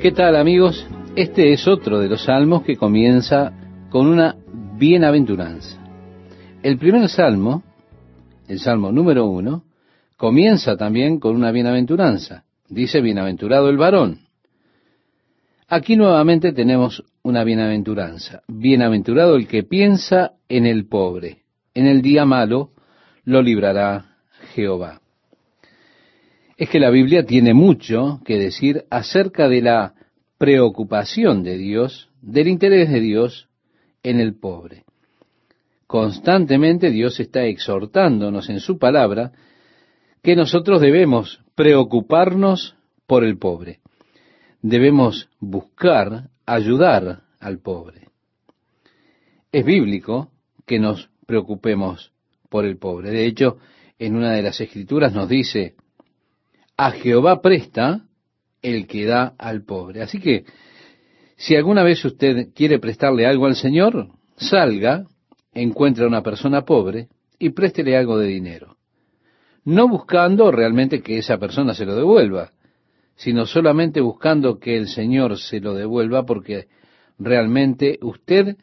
¿Qué tal amigos? Este es otro de los salmos que comienza con una bienaventuranza. El primer salmo, el salmo número uno, comienza también con una bienaventuranza. Dice, bienaventurado el varón. Aquí nuevamente tenemos una bienaventuranza. Bienaventurado el que piensa en el pobre. En el día malo lo librará Jehová. Es que la Biblia tiene mucho que decir acerca de la preocupación de Dios, del interés de Dios en el pobre. Constantemente Dios está exhortándonos en su palabra que nosotros debemos preocuparnos por el pobre. Debemos buscar ayudar al pobre. Es bíblico que nos preocupemos por el pobre. De hecho, en una de las escrituras nos dice, a Jehová presta el que da al pobre. Así que, si alguna vez usted quiere prestarle algo al Señor, salga, encuentre a una persona pobre y préstele algo de dinero. No buscando realmente que esa persona se lo devuelva, sino solamente buscando que el Señor se lo devuelva porque realmente usted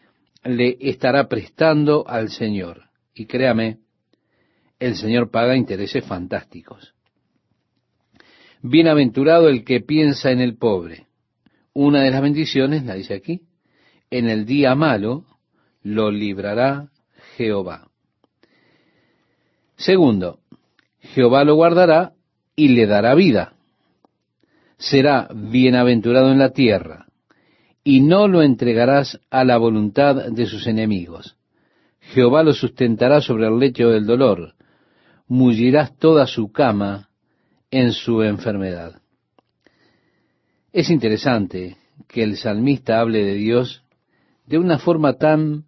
le estará prestando al Señor. Y créame, el Señor paga intereses fantásticos. Bienaventurado el que piensa en el pobre. Una de las bendiciones, la dice aquí, en el día malo lo librará Jehová. Segundo, Jehová lo guardará y le dará vida. Será bienaventurado en la tierra, y no lo entregarás a la voluntad de sus enemigos. Jehová lo sustentará sobre el lecho del dolor, mullirás toda su cama en su enfermedad. Es interesante que el salmista hable de Dios de una forma tan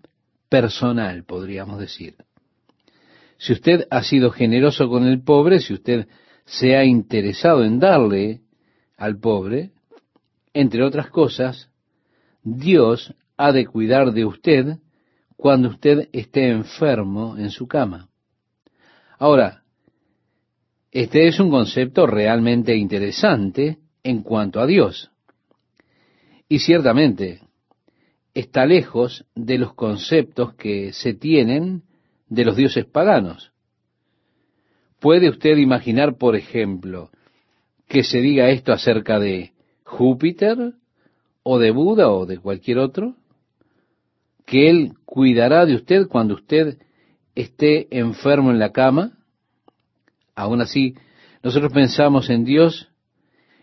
personal, podríamos decir. Si usted ha sido generoso con el pobre, si usted se ha interesado en darle al pobre, entre otras cosas, Dios ha de cuidar de usted cuando usted esté enfermo en su cama. Ahora, este es un concepto realmente interesante en cuanto a Dios. Y ciertamente está lejos de los conceptos que se tienen de los dioses paganos. ¿Puede usted imaginar, por ejemplo, que se diga esto acerca de Júpiter o de Buda o de cualquier otro? ¿Que Él cuidará de usted cuando usted esté enfermo en la cama? Aún así, nosotros pensamos en Dios,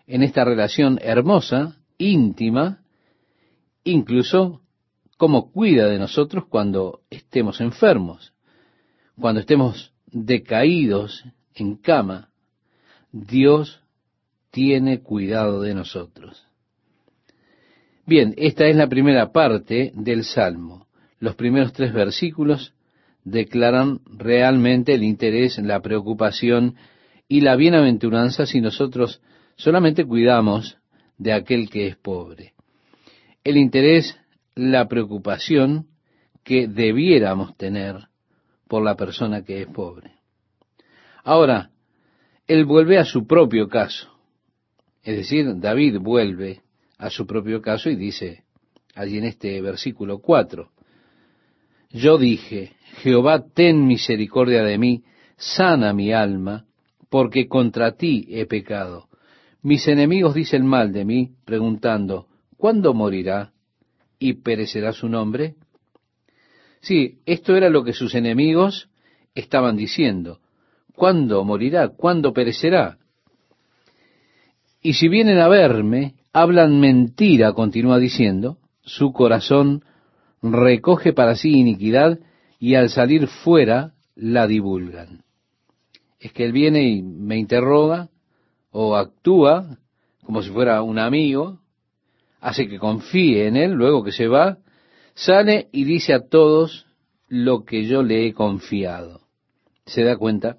en esta relación hermosa, íntima, incluso cómo cuida de nosotros cuando estemos enfermos, cuando estemos decaídos en cama. Dios tiene cuidado de nosotros. Bien, esta es la primera parte del Salmo. Los primeros tres versículos declaran realmente el interés, la preocupación y la bienaventuranza si nosotros solamente cuidamos de aquel que es pobre. El interés, la preocupación que debiéramos tener por la persona que es pobre. Ahora, él vuelve a su propio caso. Es decir, David vuelve a su propio caso y dice allí en este versículo 4, yo dije, Jehová, ten misericordia de mí, sana mi alma, porque contra ti he pecado. Mis enemigos dicen mal de mí, preguntando, ¿cuándo morirá y perecerá su nombre? Sí, esto era lo que sus enemigos estaban diciendo. ¿Cuándo morirá? ¿Cuándo perecerá? Y si vienen a verme, hablan mentira, continúa diciendo, su corazón recoge para sí iniquidad y al salir fuera la divulgan. Es que él viene y me interroga o actúa como si fuera un amigo, hace que confíe en él, luego que se va, sale y dice a todos lo que yo le he confiado. ¿Se da cuenta?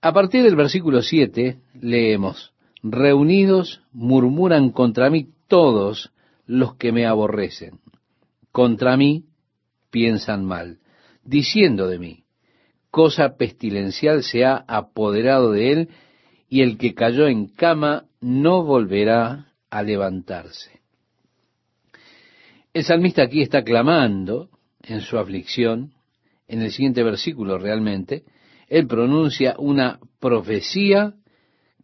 A partir del versículo 7 leemos, reunidos murmuran contra mí todos los que me aborrecen. Contra mí piensan mal, diciendo de mí, cosa pestilencial se ha apoderado de él, y el que cayó en cama no volverá a levantarse. El salmista aquí está clamando en su aflicción, en el siguiente versículo realmente, él pronuncia una profecía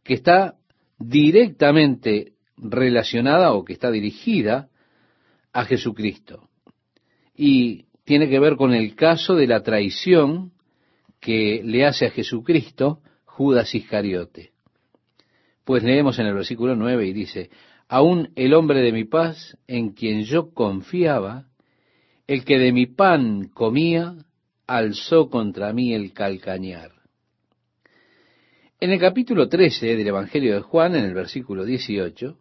que está directamente relacionada o que está dirigida a Jesucristo. Y tiene que ver con el caso de la traición que le hace a Jesucristo Judas Iscariote. Pues leemos en el versículo 9 y dice, aún el hombre de mi paz, en quien yo confiaba, el que de mi pan comía, alzó contra mí el calcañar. En el capítulo 13 del Evangelio de Juan, en el versículo 18,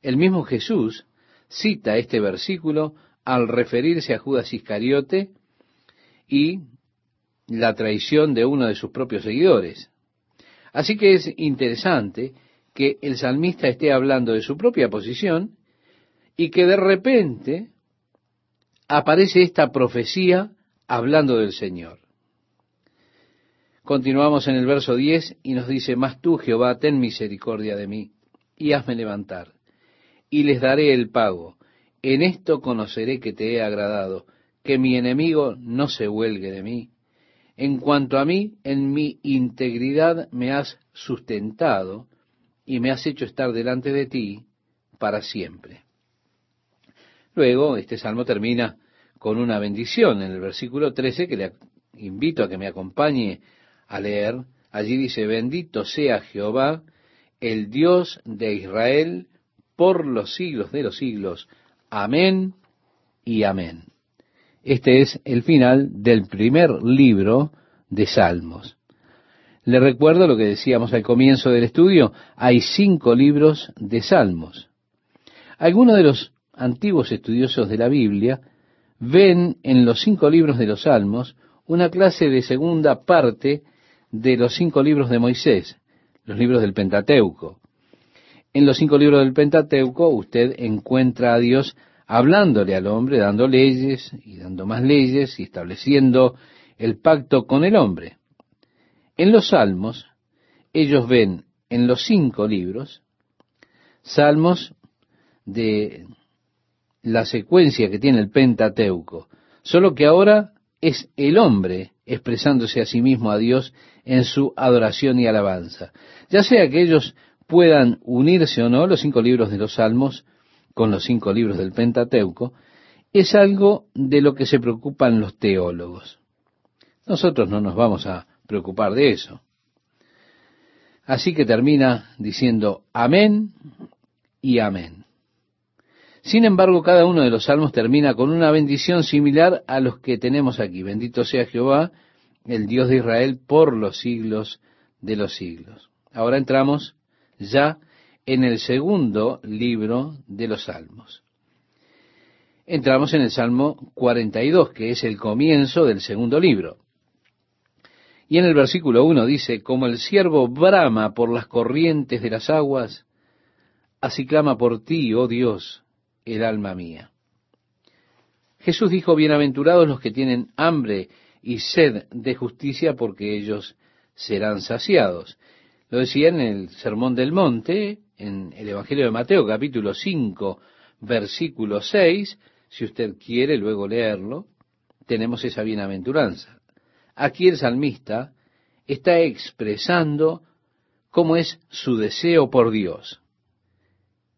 el mismo Jesús cita este versículo al referirse a Judas Iscariote y la traición de uno de sus propios seguidores. Así que es interesante que el salmista esté hablando de su propia posición y que de repente aparece esta profecía hablando del Señor. Continuamos en el verso 10 y nos dice, Mas tú, Jehová, ten misericordia de mí y hazme levantar, y les daré el pago. En esto conoceré que te he agradado, que mi enemigo no se huelgue de mí. En cuanto a mí, en mi integridad me has sustentado y me has hecho estar delante de ti para siempre. Luego, este salmo termina con una bendición en el versículo 13 que le invito a que me acompañe a leer. Allí dice, bendito sea Jehová, el Dios de Israel, por los siglos de los siglos. Amén y amén. Este es el final del primer libro de Salmos. Le recuerdo lo que decíamos al comienzo del estudio, hay cinco libros de salmos. Algunos de los antiguos estudiosos de la Biblia ven en los cinco libros de los salmos una clase de segunda parte de los cinco libros de Moisés, los libros del Pentateuco. En los cinco libros del Pentateuco usted encuentra a Dios hablándole al hombre, dando leyes y dando más leyes y estableciendo el pacto con el hombre. En los salmos, ellos ven en los cinco libros, salmos de la secuencia que tiene el Pentateuco, solo que ahora es el hombre expresándose a sí mismo a Dios en su adoración y alabanza. Ya sea que ellos puedan unirse o no, los cinco libros de los salmos, con los cinco libros del Pentateuco, es algo de lo que se preocupan los teólogos. Nosotros no nos vamos a preocupar de eso. Así que termina diciendo amén y amén. Sin embargo, cada uno de los salmos termina con una bendición similar a los que tenemos aquí. Bendito sea Jehová, el Dios de Israel, por los siglos de los siglos. Ahora entramos ya en el segundo libro de los salmos. Entramos en el Salmo 42, que es el comienzo del segundo libro. Y en el versículo 1 dice, como el siervo brama por las corrientes de las aguas, así clama por ti, oh Dios, el alma mía. Jesús dijo, bienaventurados los que tienen hambre y sed de justicia, porque ellos serán saciados. Lo decía en el Sermón del Monte, en el Evangelio de Mateo, capítulo 5, versículo 6, si usted quiere luego leerlo, tenemos esa bienaventuranza. Aquí el salmista está expresando cómo es su deseo por Dios.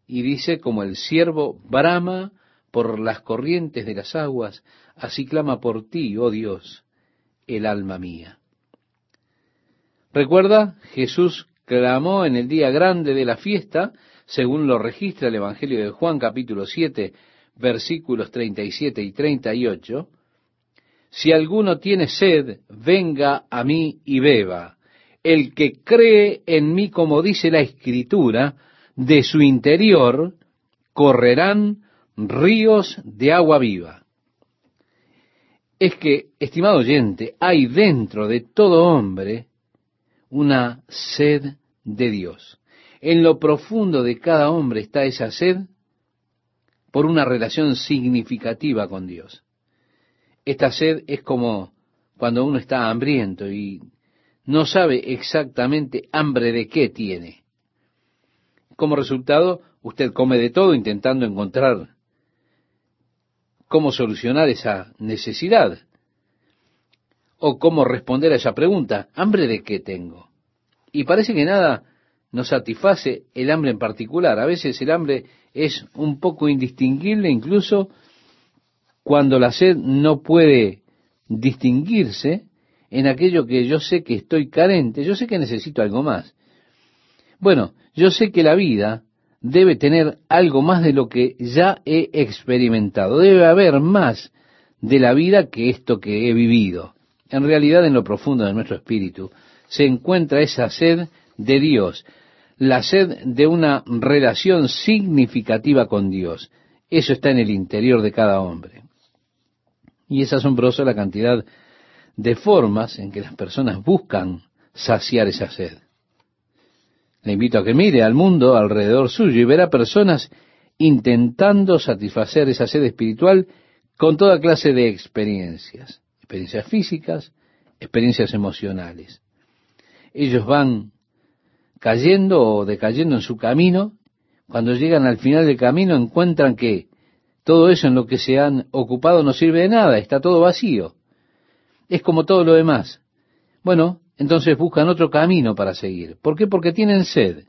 Y dice, como el siervo brama por las corrientes de las aguas, así clama por ti, oh Dios, el alma mía. Recuerda, Jesús clamó en el día grande de la fiesta, según lo registra el Evangelio de Juan capítulo 7, versículos 37 y 38, si alguno tiene sed, venga a mí y beba. El que cree en mí, como dice la Escritura, de su interior correrán ríos de agua viva. Es que, estimado oyente, hay dentro de todo hombre una sed de Dios. En lo profundo de cada hombre está esa sed por una relación significativa con Dios. Esta sed es como cuando uno está hambriento y no sabe exactamente hambre de qué tiene. Como resultado, usted come de todo intentando encontrar cómo solucionar esa necesidad o cómo responder a esa pregunta. ¿Hambre de qué tengo? Y parece que nada nos satisface el hambre en particular. A veces el hambre es un poco indistinguible, incluso cuando la sed no puede distinguirse en aquello que yo sé que estoy carente, yo sé que necesito algo más. Bueno, yo sé que la vida debe tener algo más de lo que ya he experimentado. Debe haber más de la vida que esto que he vivido. En realidad, en lo profundo de nuestro espíritu, se encuentra esa sed de Dios, la sed de una relación significativa con Dios. Eso está en el interior de cada hombre. Y es asombroso la cantidad de formas en que las personas buscan saciar esa sed. Le invito a que mire al mundo alrededor suyo y verá personas intentando satisfacer esa sed espiritual con toda clase de experiencias, experiencias físicas, experiencias emocionales. Ellos van cayendo o decayendo en su camino, cuando llegan al final del camino encuentran que todo eso en lo que se han ocupado no sirve de nada, está todo vacío. Es como todo lo demás. Bueno, entonces buscan otro camino para seguir. ¿Por qué? Porque tienen sed.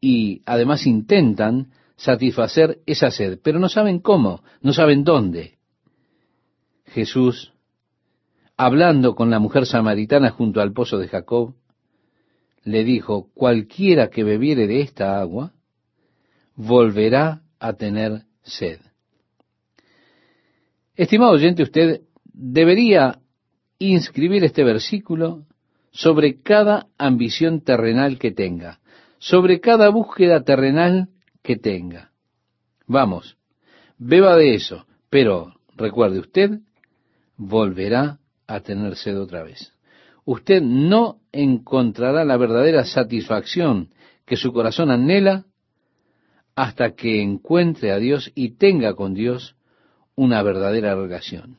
Y además intentan satisfacer esa sed, pero no saben cómo, no saben dónde. Jesús, hablando con la mujer samaritana junto al pozo de Jacob, le dijo, cualquiera que bebiere de esta agua, volverá a tener sed. Estimado oyente, usted debería inscribir este versículo sobre cada ambición terrenal que tenga, sobre cada búsqueda terrenal que tenga. Vamos, beba de eso, pero recuerde usted, volverá a tener sed otra vez. Usted no encontrará la verdadera satisfacción que su corazón anhela hasta que encuentre a Dios y tenga con Dios una verdadera relación.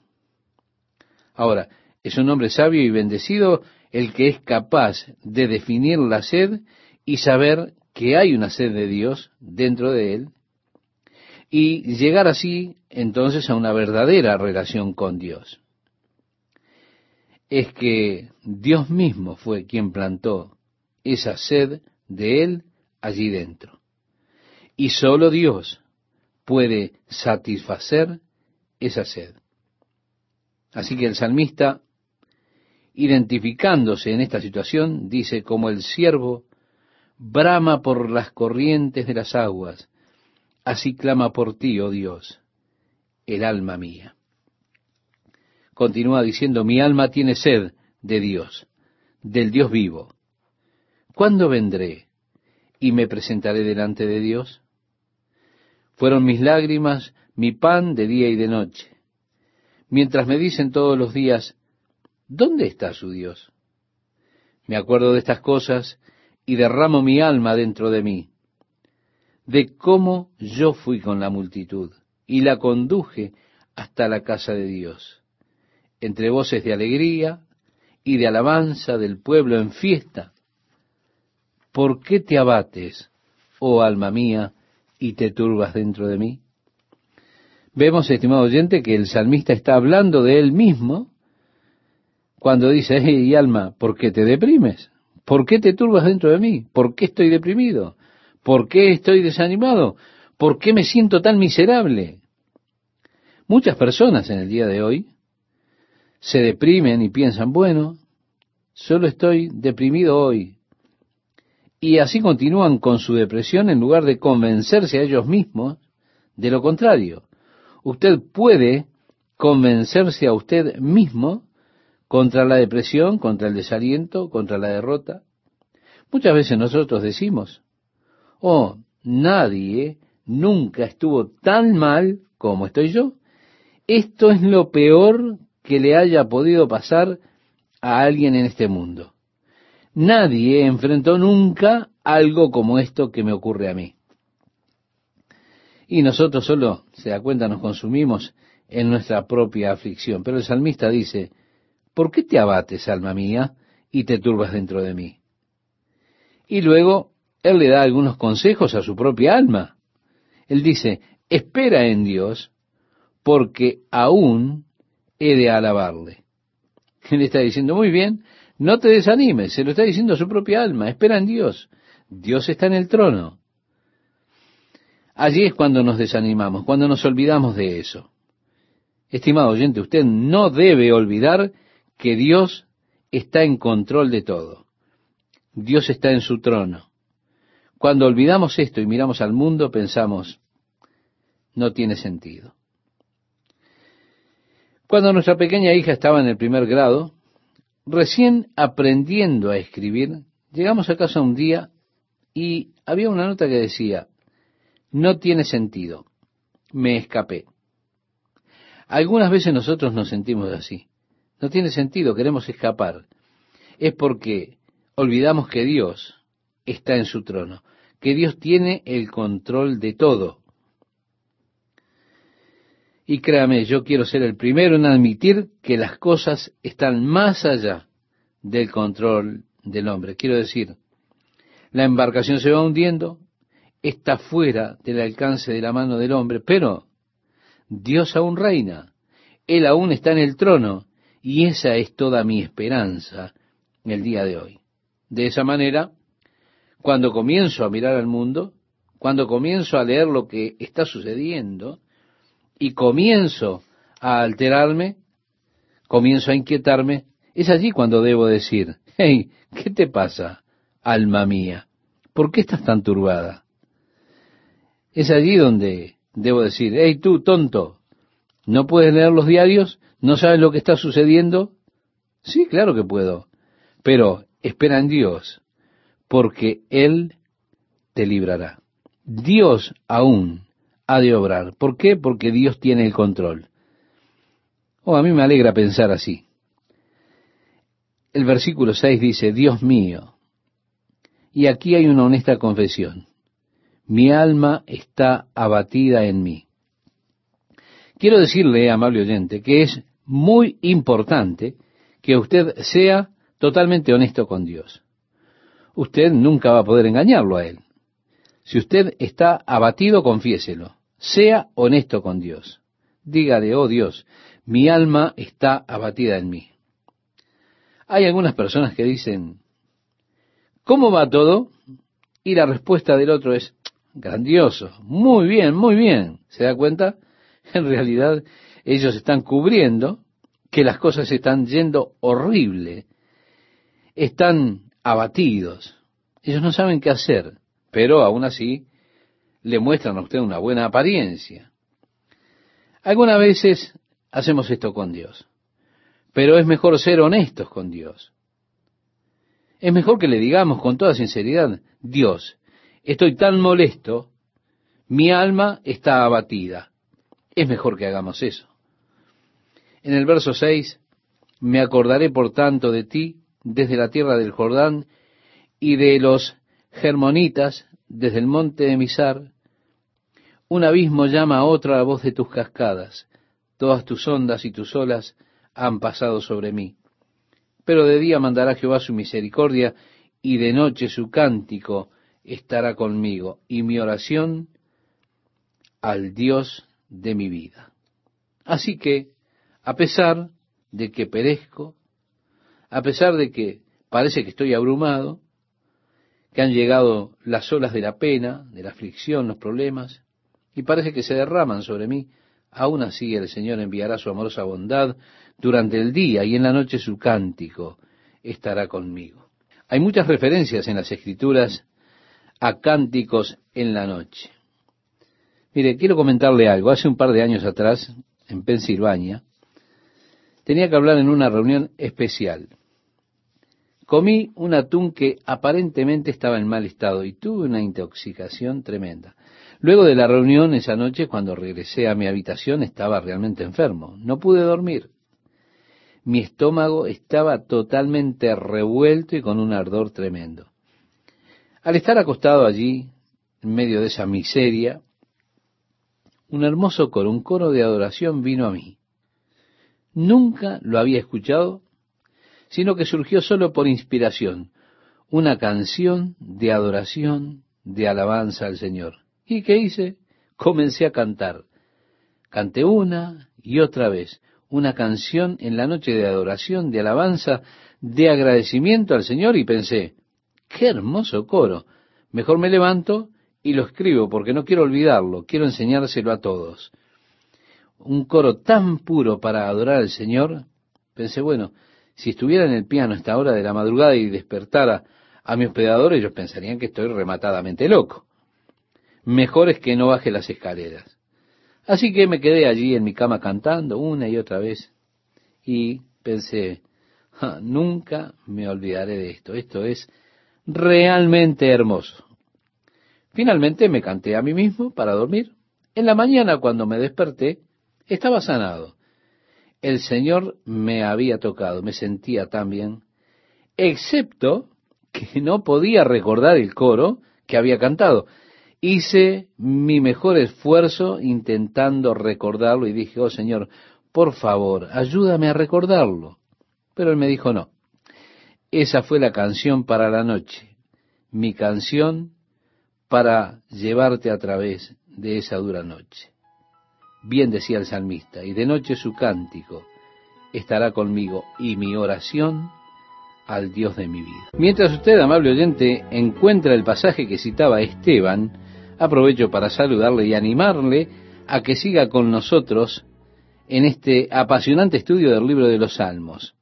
Ahora, es un hombre sabio y bendecido el que es capaz de definir la sed y saber que hay una sed de Dios dentro de él y llegar así entonces a una verdadera relación con Dios. Es que Dios mismo fue quien plantó esa sed de él allí dentro. Y solo Dios puede satisfacer esa sed. Así que el salmista identificándose en esta situación, dice, como el siervo brama por las corrientes de las aguas, así clama por ti, oh Dios, el alma mía. Continúa diciendo, mi alma tiene sed de Dios, del Dios vivo. ¿Cuándo vendré y me presentaré delante de Dios? Fueron mis lágrimas mi pan de día y de noche. Mientras me dicen todos los días, ¿Dónde está su Dios? Me acuerdo de estas cosas y derramo mi alma dentro de mí, de cómo yo fui con la multitud y la conduje hasta la casa de Dios, entre voces de alegría y de alabanza del pueblo en fiesta. ¿Por qué te abates, oh alma mía, y te turbas dentro de mí? Vemos, estimado oyente, que el salmista está hablando de él mismo cuando dice, hey alma, ¿por qué te deprimes? ¿Por qué te turbas dentro de mí? ¿Por qué estoy deprimido? ¿Por qué estoy desanimado? ¿Por qué me siento tan miserable? Muchas personas en el día de hoy se deprimen y piensan, bueno, solo estoy deprimido hoy. Y así continúan con su depresión en lugar de convencerse a ellos mismos de lo contrario. Usted puede convencerse a usted mismo contra la depresión, contra el desaliento, contra la derrota. Muchas veces nosotros decimos, oh, nadie nunca estuvo tan mal como estoy yo. Esto es lo peor que le haya podido pasar a alguien en este mundo. Nadie enfrentó nunca algo como esto que me ocurre a mí. Y nosotros solo, se da cuenta, nos consumimos en nuestra propia aflicción. Pero el salmista dice, ¿por qué te abates, alma mía, y te turbas dentro de mí? Y luego Él le da algunos consejos a su propia alma. Él dice, espera en Dios, porque aún he de alabarle. Él está diciendo, muy bien, no te desanimes, se lo está diciendo a su propia alma, espera en Dios. Dios está en el trono. Allí es cuando nos desanimamos, cuando nos olvidamos de eso. Estimado oyente, usted no debe olvidar que Dios está en control de todo. Dios está en su trono. Cuando olvidamos esto y miramos al mundo, pensamos, no tiene sentido. Cuando nuestra pequeña hija estaba en el primer grado, recién aprendiendo a escribir, llegamos a casa un día y había una nota que decía, no tiene sentido, me escapé. Algunas veces nosotros nos sentimos así. No tiene sentido, queremos escapar. Es porque olvidamos que Dios está en su trono, que Dios tiene el control de todo. Y créame, yo quiero ser el primero en admitir que las cosas están más allá del control del hombre. Quiero decir, la embarcación se va hundiendo, está fuera del alcance de la mano del hombre, pero Dios aún reina, Él aún está en el trono, y esa es toda mi esperanza en el día de hoy. De esa manera, cuando comienzo a mirar al mundo, cuando comienzo a leer lo que está sucediendo, y comienzo a alterarme, comienzo a inquietarme, es allí cuando debo decir, hey, ¿qué te pasa, alma mía? ¿Por qué estás tan turbada? Es allí donde debo decir, hey tú, tonto, ¿no puedes leer los diarios? ¿No sabes lo que está sucediendo? Sí, claro que puedo. Pero espera en Dios, porque Él te librará. Dios aún ha de obrar. ¿Por qué? Porque Dios tiene el control. Oh, a mí me alegra pensar así. El versículo 6 dice, Dios mío. Y aquí hay una honesta confesión. Mi alma está abatida en mí. Quiero decirle, amable oyente, que es muy importante que usted sea totalmente honesto con Dios. Usted nunca va a poder engañarlo a Él. Si usted está abatido, confiéselo. Sea honesto con Dios. Dígale, oh Dios, mi alma está abatida en mí. Hay algunas personas que dicen, ¿cómo va todo? Y la respuesta del otro es, grandioso, muy bien, muy bien. ¿Se da cuenta? En realidad ellos están cubriendo que las cosas están yendo horrible, están abatidos, ellos no saben qué hacer, pero aún así le muestran a usted una buena apariencia. Algunas veces hacemos esto con Dios, pero es mejor ser honestos con Dios. Es mejor que le digamos con toda sinceridad, Dios, estoy tan molesto, mi alma está abatida. Es mejor que hagamos eso. En el verso 6, me acordaré por tanto de ti desde la tierra del Jordán y de los Germonitas desde el monte de Misar. Un abismo llama a otra la voz de tus cascadas. Todas tus ondas y tus olas han pasado sobre mí. Pero de día mandará Jehová su misericordia y de noche su cántico estará conmigo y mi oración al Dios de mi vida. Así que a pesar de que perezco, a pesar de que parece que estoy abrumado, que han llegado las olas de la pena, de la aflicción, los problemas, y parece que se derraman sobre mí, aún así el Señor enviará su amorosa bondad durante el día y en la noche su cántico estará conmigo. Hay muchas referencias en las escrituras a cánticos en la noche. Mire, quiero comentarle algo. Hace un par de años atrás, en Pensilvania, tenía que hablar en una reunión especial. Comí un atún que aparentemente estaba en mal estado y tuve una intoxicación tremenda. Luego de la reunión esa noche, cuando regresé a mi habitación, estaba realmente enfermo. No pude dormir. Mi estómago estaba totalmente revuelto y con un ardor tremendo. Al estar acostado allí, en medio de esa miseria, un hermoso coro, un coro de adoración vino a mí. Nunca lo había escuchado, sino que surgió solo por inspiración. una canción de adoración, de alabanza al Señor. ¿Y qué hice? Comencé a cantar. Canté una y otra vez una canción en la noche de adoración, de alabanza, de agradecimiento al Señor y pensé, qué hermoso coro. Mejor me levanto y lo escribo porque no quiero olvidarlo, quiero enseñárselo a todos. Un coro tan puro para adorar al Señor, pensé, bueno, si estuviera en el piano a esta hora de la madrugada y despertara a mi hospedador, ellos pensarían que estoy rematadamente loco. Mejor es que no baje las escaleras. Así que me quedé allí en mi cama cantando una y otra vez y pensé, nunca me olvidaré de esto. Esto es realmente hermoso. Finalmente me canté a mí mismo para dormir. En la mañana cuando me desperté, estaba sanado. El Señor me había tocado, me sentía tan bien, excepto que no podía recordar el coro que había cantado. Hice mi mejor esfuerzo intentando recordarlo y dije, oh Señor, por favor, ayúdame a recordarlo. Pero él me dijo, no, esa fue la canción para la noche, mi canción para llevarte a través de esa dura noche. Bien decía el salmista, y de noche su cántico estará conmigo y mi oración al Dios de mi vida. Mientras usted, amable oyente, encuentra el pasaje que citaba Esteban, aprovecho para saludarle y animarle a que siga con nosotros en este apasionante estudio del libro de los Salmos.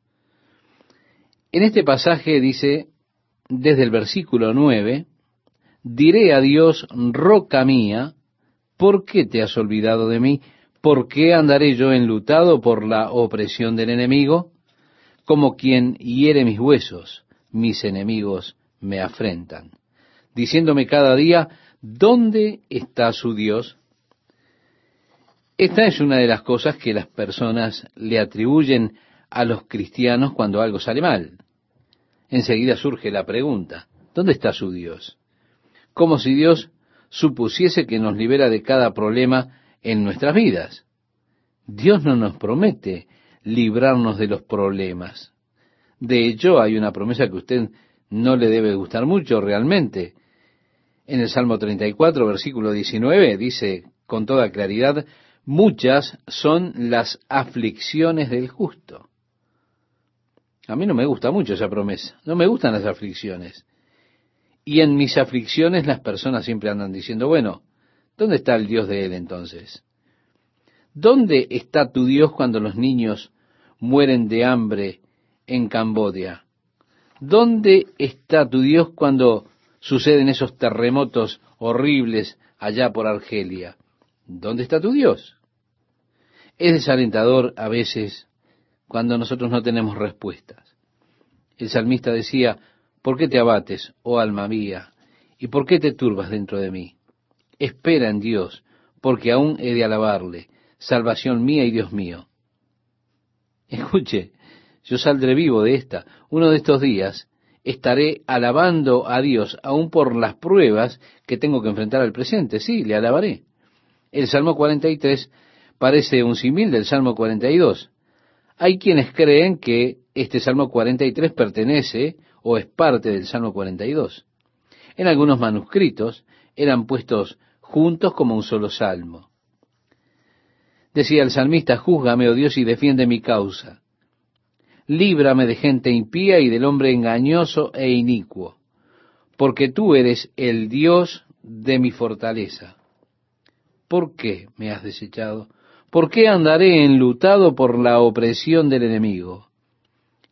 En este pasaje dice, desde el versículo 9, diré a Dios, roca mía, ¿por qué te has olvidado de mí? ¿Por qué andaré yo enlutado por la opresión del enemigo? Como quien hiere mis huesos, mis enemigos me afrentan, diciéndome cada día, ¿dónde está su Dios? Esta es una de las cosas que las personas le atribuyen a los cristianos cuando algo sale mal. Enseguida surge la pregunta, ¿dónde está su Dios? como si Dios supusiese que nos libera de cada problema en nuestras vidas. Dios no nos promete librarnos de los problemas. De hecho, hay una promesa que a usted no le debe gustar mucho realmente. En el Salmo 34, versículo 19, dice con toda claridad, muchas son las aflicciones del justo. A mí no me gusta mucho esa promesa, no me gustan las aflicciones. Y en mis aflicciones las personas siempre andan diciendo, bueno, ¿dónde está el Dios de él entonces? ¿Dónde está tu Dios cuando los niños mueren de hambre en Cambodia? ¿Dónde está tu Dios cuando suceden esos terremotos horribles allá por Argelia? ¿Dónde está tu Dios? Es desalentador a veces cuando nosotros no tenemos respuestas. El salmista decía, ¿Por qué te abates, oh alma mía? ¿Y por qué te turbas dentro de mí? Espera en Dios, porque aún he de alabarle, salvación mía y Dios mío. Escuche, yo saldré vivo de esta. Uno de estos días estaré alabando a Dios, aún por las pruebas que tengo que enfrentar al presente. Sí, le alabaré. El Salmo 43 parece un simil del Salmo 42. Hay quienes creen que este Salmo 43 pertenece o es parte del Salmo 42. En algunos manuscritos eran puestos juntos como un solo salmo. Decía el salmista, júzgame, oh Dios, y defiende mi causa. Líbrame de gente impía y del hombre engañoso e inicuo, porque tú eres el Dios de mi fortaleza. ¿Por qué me has desechado? ¿Por qué andaré enlutado por la opresión del enemigo?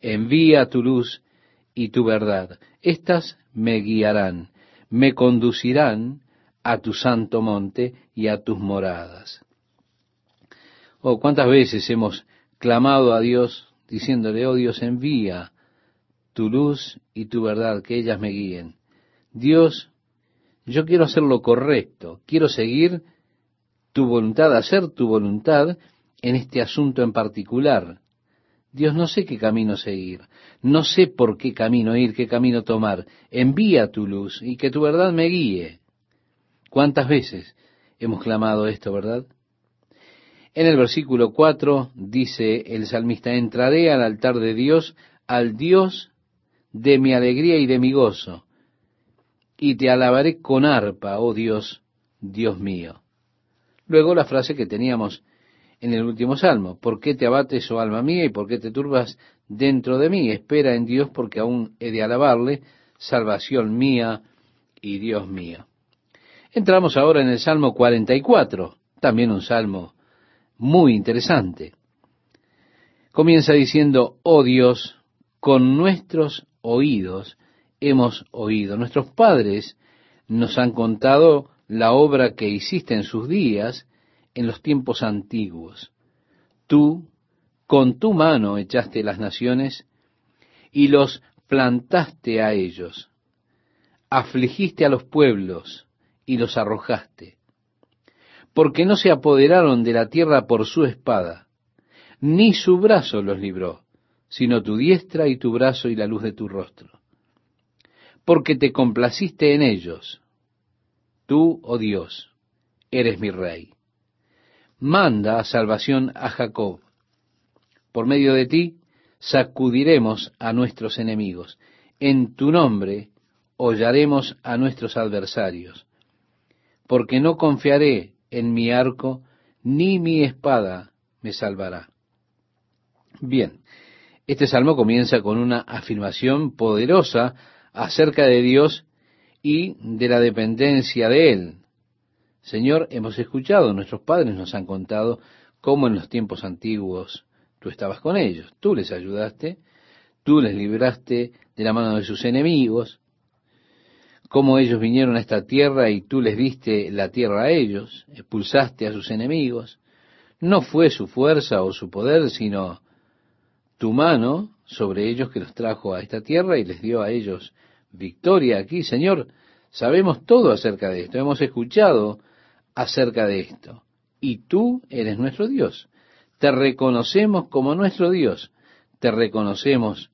Envía tu luz y tu verdad. Estas me guiarán, me conducirán a tu santo monte y a tus moradas. Oh, cuántas veces hemos clamado a Dios diciéndole, oh Dios, envía tu luz y tu verdad, que ellas me guíen. Dios, yo quiero hacer lo correcto, quiero seguir tu voluntad, hacer tu voluntad en este asunto en particular. Dios, no sé qué camino seguir, no sé por qué camino ir, qué camino tomar. Envía tu luz y que tu verdad me guíe. ¿Cuántas veces hemos clamado esto, verdad? En el versículo 4 dice el salmista, entraré al altar de Dios, al Dios de mi alegría y de mi gozo, y te alabaré con arpa, oh Dios, Dios mío. Luego la frase que teníamos en el último salmo, ¿por qué te abates, oh alma mía, y por qué te turbas dentro de mí? Espera en Dios, porque aún he de alabarle, salvación mía y Dios mío. Entramos ahora en el Salmo 44, también un salmo muy interesante. Comienza diciendo, oh Dios, con nuestros oídos hemos oído. Nuestros padres nos han contado la obra que hiciste en sus días, en los tiempos antiguos. Tú, con tu mano echaste las naciones y los plantaste a ellos. Afligiste a los pueblos y los arrojaste. Porque no se apoderaron de la tierra por su espada, ni su brazo los libró, sino tu diestra y tu brazo y la luz de tu rostro porque te complaciste en ellos. Tú, oh Dios, eres mi rey. Manda salvación a Jacob. Por medio de ti sacudiremos a nuestros enemigos. En tu nombre hollaremos a nuestros adversarios. Porque no confiaré en mi arco, ni mi espada me salvará. Bien, este salmo comienza con una afirmación poderosa acerca de Dios y de la dependencia de Él. Señor, hemos escuchado, nuestros padres nos han contado cómo en los tiempos antiguos tú estabas con ellos, tú les ayudaste, tú les libraste de la mano de sus enemigos, cómo ellos vinieron a esta tierra y tú les diste la tierra a ellos, expulsaste a sus enemigos. No fue su fuerza o su poder, sino tu mano sobre ellos que los trajo a esta tierra y les dio a ellos victoria aquí, Señor. Sabemos todo acerca de esto, hemos escuchado acerca de esto. Y tú eres nuestro Dios. Te reconocemos como nuestro Dios. Te reconocemos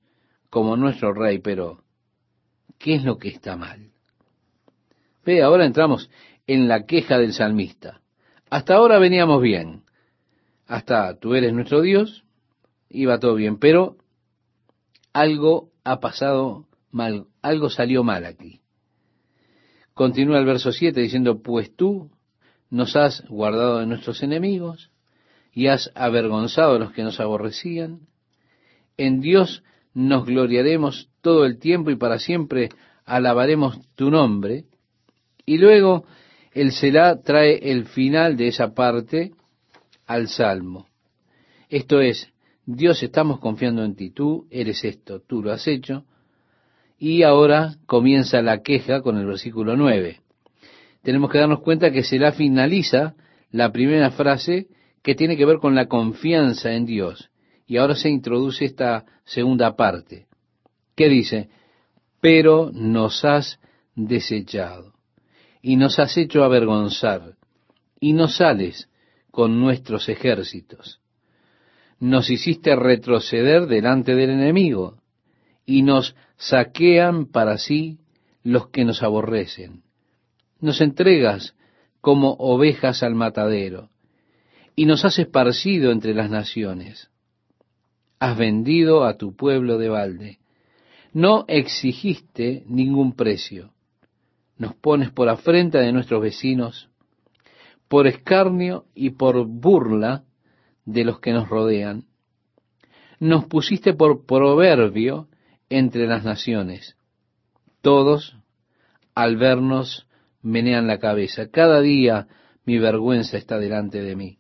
como nuestro Rey, pero ¿qué es lo que está mal? Ve, ahora entramos en la queja del salmista. Hasta ahora veníamos bien. Hasta tú eres nuestro Dios, iba todo bien, pero algo ha pasado mal, algo salió mal aquí. Continúa el verso 7 diciendo, pues tú nos has guardado de nuestros enemigos y has avergonzado a los que nos aborrecían. En Dios nos gloriaremos todo el tiempo y para siempre alabaremos tu nombre. Y luego el Selah trae el final de esa parte al Salmo. Esto es, Dios estamos confiando en ti, tú eres esto, tú lo has hecho, y ahora comienza la queja con el versículo 9. Tenemos que darnos cuenta que se la finaliza la primera frase que tiene que ver con la confianza en Dios. Y ahora se introduce esta segunda parte, que dice, pero nos has desechado y nos has hecho avergonzar y no sales con nuestros ejércitos. Nos hiciste retroceder delante del enemigo y nos saquean para sí los que nos aborrecen. Nos entregas como ovejas al matadero y nos has esparcido entre las naciones. Has vendido a tu pueblo de balde. No exigiste ningún precio. Nos pones por afrenta de nuestros vecinos, por escarnio y por burla de los que nos rodean. Nos pusiste por proverbio entre las naciones. Todos, al vernos, menean la cabeza. Cada día mi vergüenza está delante de mí,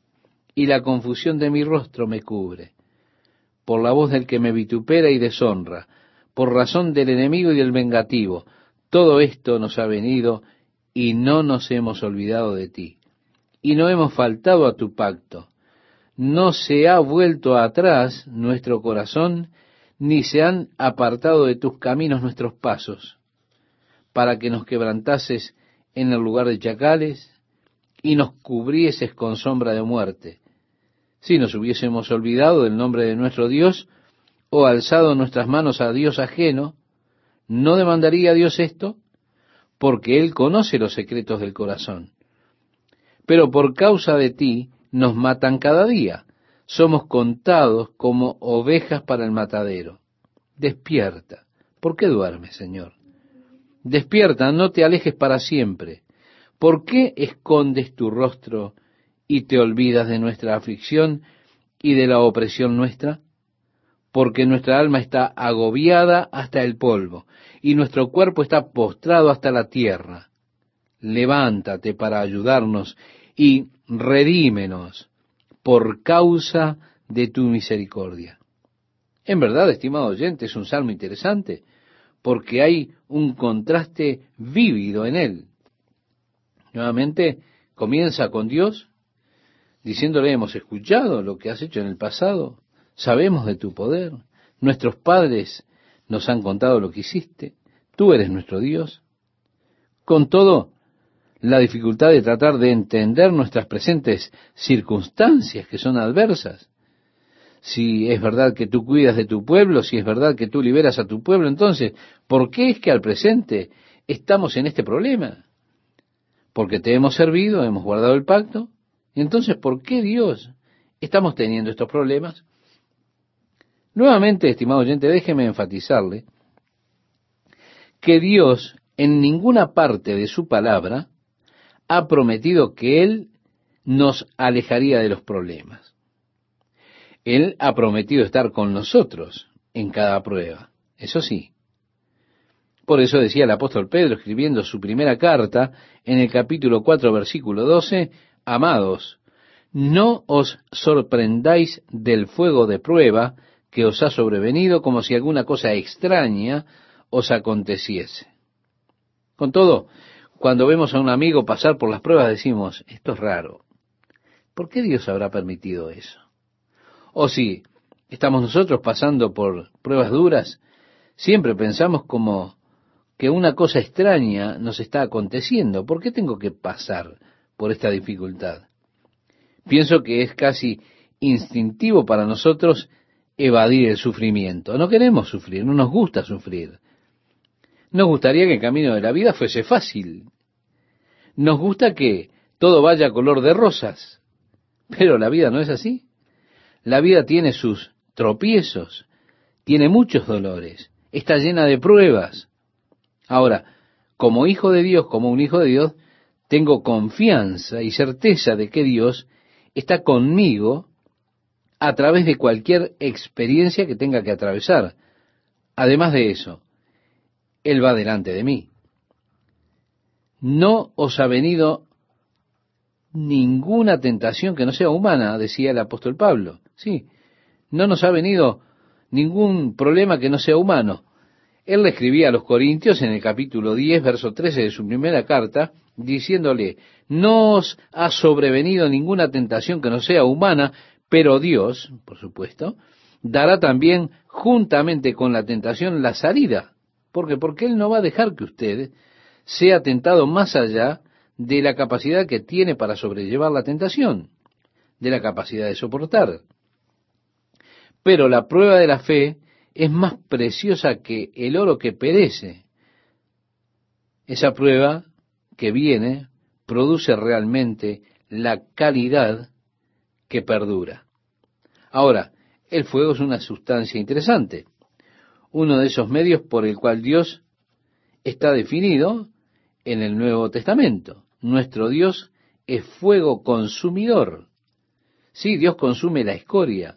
y la confusión de mi rostro me cubre. Por la voz del que me vitupera y deshonra, por razón del enemigo y del vengativo, todo esto nos ha venido y no nos hemos olvidado de ti. Y no hemos faltado a tu pacto. No se ha vuelto atrás nuestro corazón ni se han apartado de tus caminos nuestros pasos, para que nos quebrantases en el lugar de chacales y nos cubrieses con sombra de muerte. Si nos hubiésemos olvidado del nombre de nuestro Dios o alzado nuestras manos a Dios ajeno, ¿no demandaría Dios esto? Porque Él conoce los secretos del corazón. Pero por causa de ti nos matan cada día somos contados como ovejas para el matadero. Despierta, ¿Por qué duermes, Señor? Despierta, no te alejes para siempre. ¿Por qué escondes tu rostro y te olvidas de nuestra aflicción y de la opresión nuestra? Porque nuestra alma está agobiada hasta el polvo y nuestro cuerpo está postrado hasta la tierra. Levántate para ayudarnos y redímenos por causa de tu misericordia. En verdad, estimado oyente, es un salmo interesante, porque hay un contraste vívido en él. Nuevamente comienza con Dios, diciéndole, hemos escuchado lo que has hecho en el pasado, sabemos de tu poder, nuestros padres nos han contado lo que hiciste, tú eres nuestro Dios. Con todo, la dificultad de tratar de entender nuestras presentes circunstancias que son adversas. Si es verdad que tú cuidas de tu pueblo, si es verdad que tú liberas a tu pueblo, entonces, ¿por qué es que al presente estamos en este problema? Porque te hemos servido, hemos guardado el pacto. Y entonces, ¿por qué Dios estamos teniendo estos problemas? Nuevamente, estimado oyente, déjeme enfatizarle que Dios en ninguna parte de su palabra ha prometido que Él nos alejaría de los problemas. Él ha prometido estar con nosotros en cada prueba, eso sí. Por eso decía el apóstol Pedro escribiendo su primera carta en el capítulo 4 versículo 12, Amados, no os sorprendáis del fuego de prueba que os ha sobrevenido como si alguna cosa extraña os aconteciese. Con todo, cuando vemos a un amigo pasar por las pruebas decimos, esto es raro. ¿Por qué Dios habrá permitido eso? O si estamos nosotros pasando por pruebas duras, siempre pensamos como que una cosa extraña nos está aconteciendo. ¿Por qué tengo que pasar por esta dificultad? Pienso que es casi instintivo para nosotros evadir el sufrimiento. No queremos sufrir, no nos gusta sufrir. Nos gustaría que el camino de la vida fuese fácil. Nos gusta que todo vaya color de rosas, pero la vida no es así. La vida tiene sus tropiezos, tiene muchos dolores, está llena de pruebas. Ahora, como hijo de Dios, como un hijo de Dios, tengo confianza y certeza de que Dios está conmigo a través de cualquier experiencia que tenga que atravesar. Además de eso, Él va delante de mí no os ha venido ninguna tentación que no sea humana, decía el apóstol Pablo. Sí, no nos ha venido ningún problema que no sea humano. Él le escribía a los Corintios en el capítulo 10, verso 13 de su primera carta, diciéndole, no os ha sobrevenido ninguna tentación que no sea humana, pero Dios, por supuesto, dará también juntamente con la tentación la salida. ¿Por qué? Porque Él no va a dejar que usted sea tentado más allá de la capacidad que tiene para sobrellevar la tentación, de la capacidad de soportar. Pero la prueba de la fe es más preciosa que el oro que perece. Esa prueba que viene produce realmente la calidad que perdura. Ahora, el fuego es una sustancia interesante, uno de esos medios por el cual Dios está definido en el Nuevo Testamento. Nuestro Dios es fuego consumidor. Sí, Dios consume la escoria,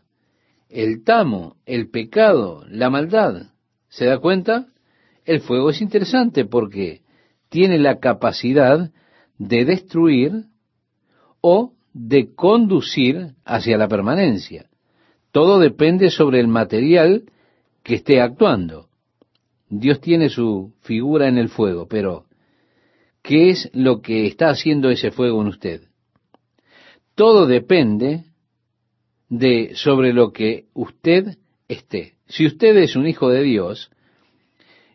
el tamo, el pecado, la maldad. ¿Se da cuenta? El fuego es interesante porque tiene la capacidad de destruir o de conducir hacia la permanencia. Todo depende sobre el material que esté actuando. Dios tiene su figura en el fuego, pero qué es lo que está haciendo ese fuego en usted. Todo depende de sobre lo que usted esté. Si usted es un hijo de Dios,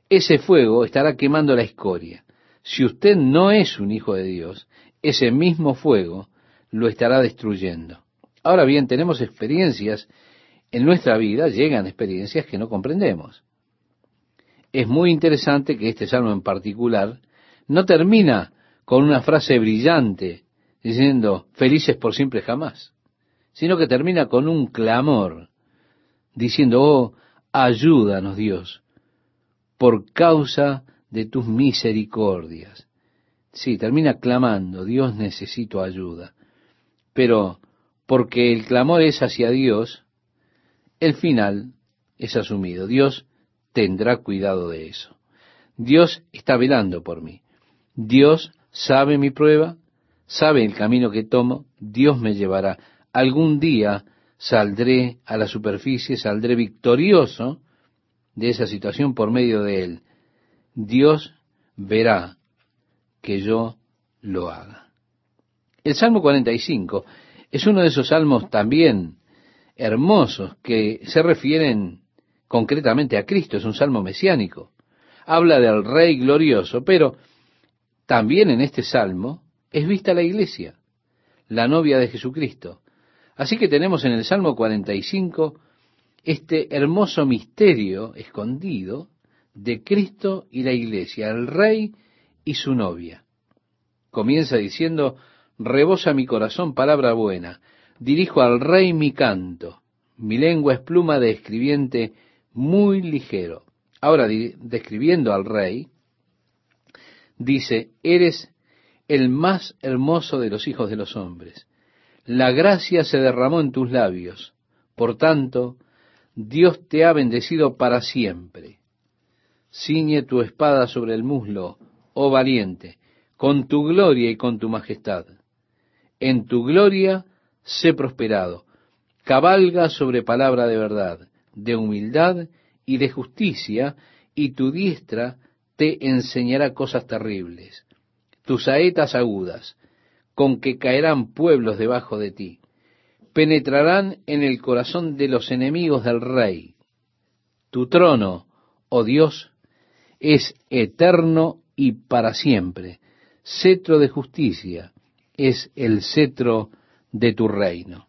ese fuego estará quemando la escoria. Si usted no es un hijo de Dios, ese mismo fuego lo estará destruyendo. Ahora bien, tenemos experiencias en nuestra vida, llegan experiencias que no comprendemos. Es muy interesante que este salmo en particular no termina con una frase brillante diciendo felices por siempre jamás, sino que termina con un clamor diciendo, oh, ayúdanos Dios, por causa de tus misericordias. Sí, termina clamando, Dios necesito ayuda. Pero porque el clamor es hacia Dios, el final es asumido. Dios tendrá cuidado de eso. Dios está velando por mí. Dios sabe mi prueba, sabe el camino que tomo, Dios me llevará. Algún día saldré a la superficie, saldré victorioso de esa situación por medio de Él. Dios verá que yo lo haga. El Salmo 45 es uno de esos salmos también hermosos que se refieren concretamente a Cristo, es un salmo mesiánico. Habla del Rey glorioso, pero también en este salmo es vista la iglesia, la novia de Jesucristo. Así que tenemos en el Salmo 45 este hermoso misterio escondido de Cristo y la iglesia, el Rey y su novia. Comienza diciendo, rebosa mi corazón palabra buena, dirijo al Rey mi canto, mi lengua es pluma de escribiente muy ligero. Ahora, describiendo al Rey, dice, eres el más hermoso de los hijos de los hombres. La gracia se derramó en tus labios. Por tanto, Dios te ha bendecido para siempre. Ciñe tu espada sobre el muslo, oh valiente, con tu gloria y con tu majestad. En tu gloria sé prosperado. Cabalga sobre palabra de verdad, de humildad y de justicia, y tu diestra te enseñará cosas terribles. Tus saetas agudas, con que caerán pueblos debajo de ti, penetrarán en el corazón de los enemigos del rey. Tu trono, oh Dios, es eterno y para siempre. Cetro de justicia es el cetro de tu reino.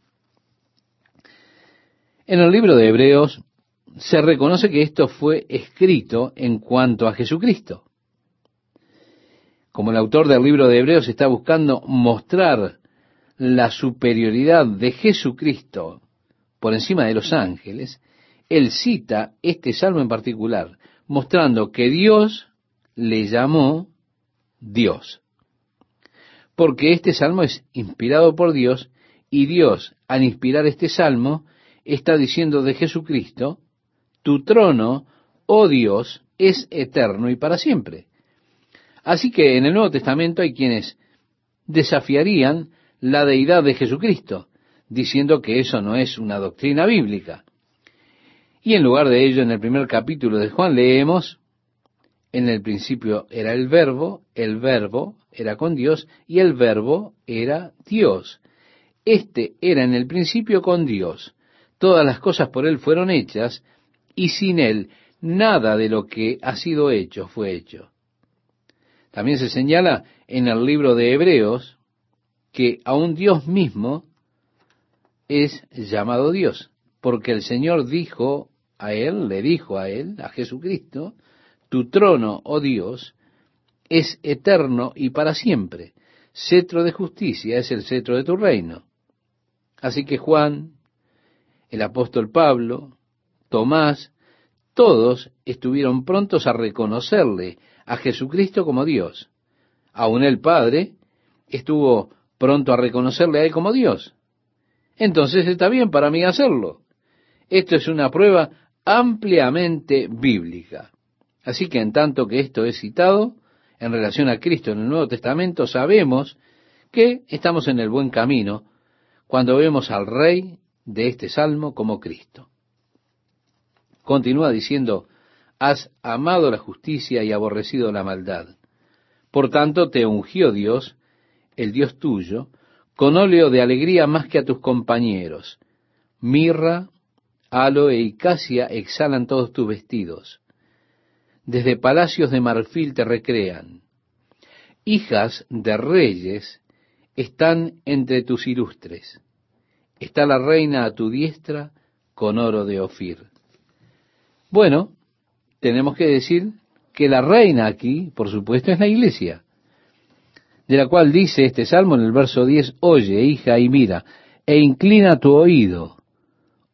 En el libro de Hebreos se reconoce que esto fue escrito en cuanto a Jesucristo. Como el autor del libro de Hebreos está buscando mostrar la superioridad de Jesucristo por encima de los ángeles, él cita este salmo en particular, mostrando que Dios le llamó Dios. Porque este salmo es inspirado por Dios y Dios, al inspirar este salmo, está diciendo de Jesucristo, tu trono, oh Dios, es eterno y para siempre. Así que en el Nuevo Testamento hay quienes desafiarían la deidad de Jesucristo, diciendo que eso no es una doctrina bíblica. Y en lugar de ello, en el primer capítulo de Juan leemos, en el principio era el verbo, el verbo era con Dios y el verbo era Dios. Este era en el principio con Dios. Todas las cosas por Él fueron hechas y sin Él nada de lo que ha sido hecho fue hecho. También se señala en el libro de Hebreos que aún Dios mismo es llamado Dios, porque el Señor dijo a él, le dijo a él, a Jesucristo, tu trono, oh Dios, es eterno y para siempre. Cetro de justicia es el cetro de tu reino. Así que Juan, el apóstol Pablo, Tomás, todos estuvieron prontos a reconocerle a Jesucristo como Dios. Aún el Padre estuvo pronto a reconocerle a Él como Dios. Entonces está bien para mí hacerlo. Esto es una prueba ampliamente bíblica. Así que en tanto que esto es citado en relación a Cristo en el Nuevo Testamento, sabemos que estamos en el buen camino cuando vemos al Rey de este Salmo como Cristo. Continúa diciendo, has amado la justicia y aborrecido la maldad. Por tanto, te ungió Dios, el Dios tuyo, con óleo de alegría más que a tus compañeros. Mirra, aloe y casia exhalan todos tus vestidos. Desde palacios de marfil te recrean. Hijas de reyes están entre tus ilustres. Está la reina a tu diestra con oro de Ofir. Bueno, tenemos que decir que la reina aquí, por supuesto, es la iglesia, de la cual dice este salmo en el verso 10, oye, hija, y mira, e inclina tu oído,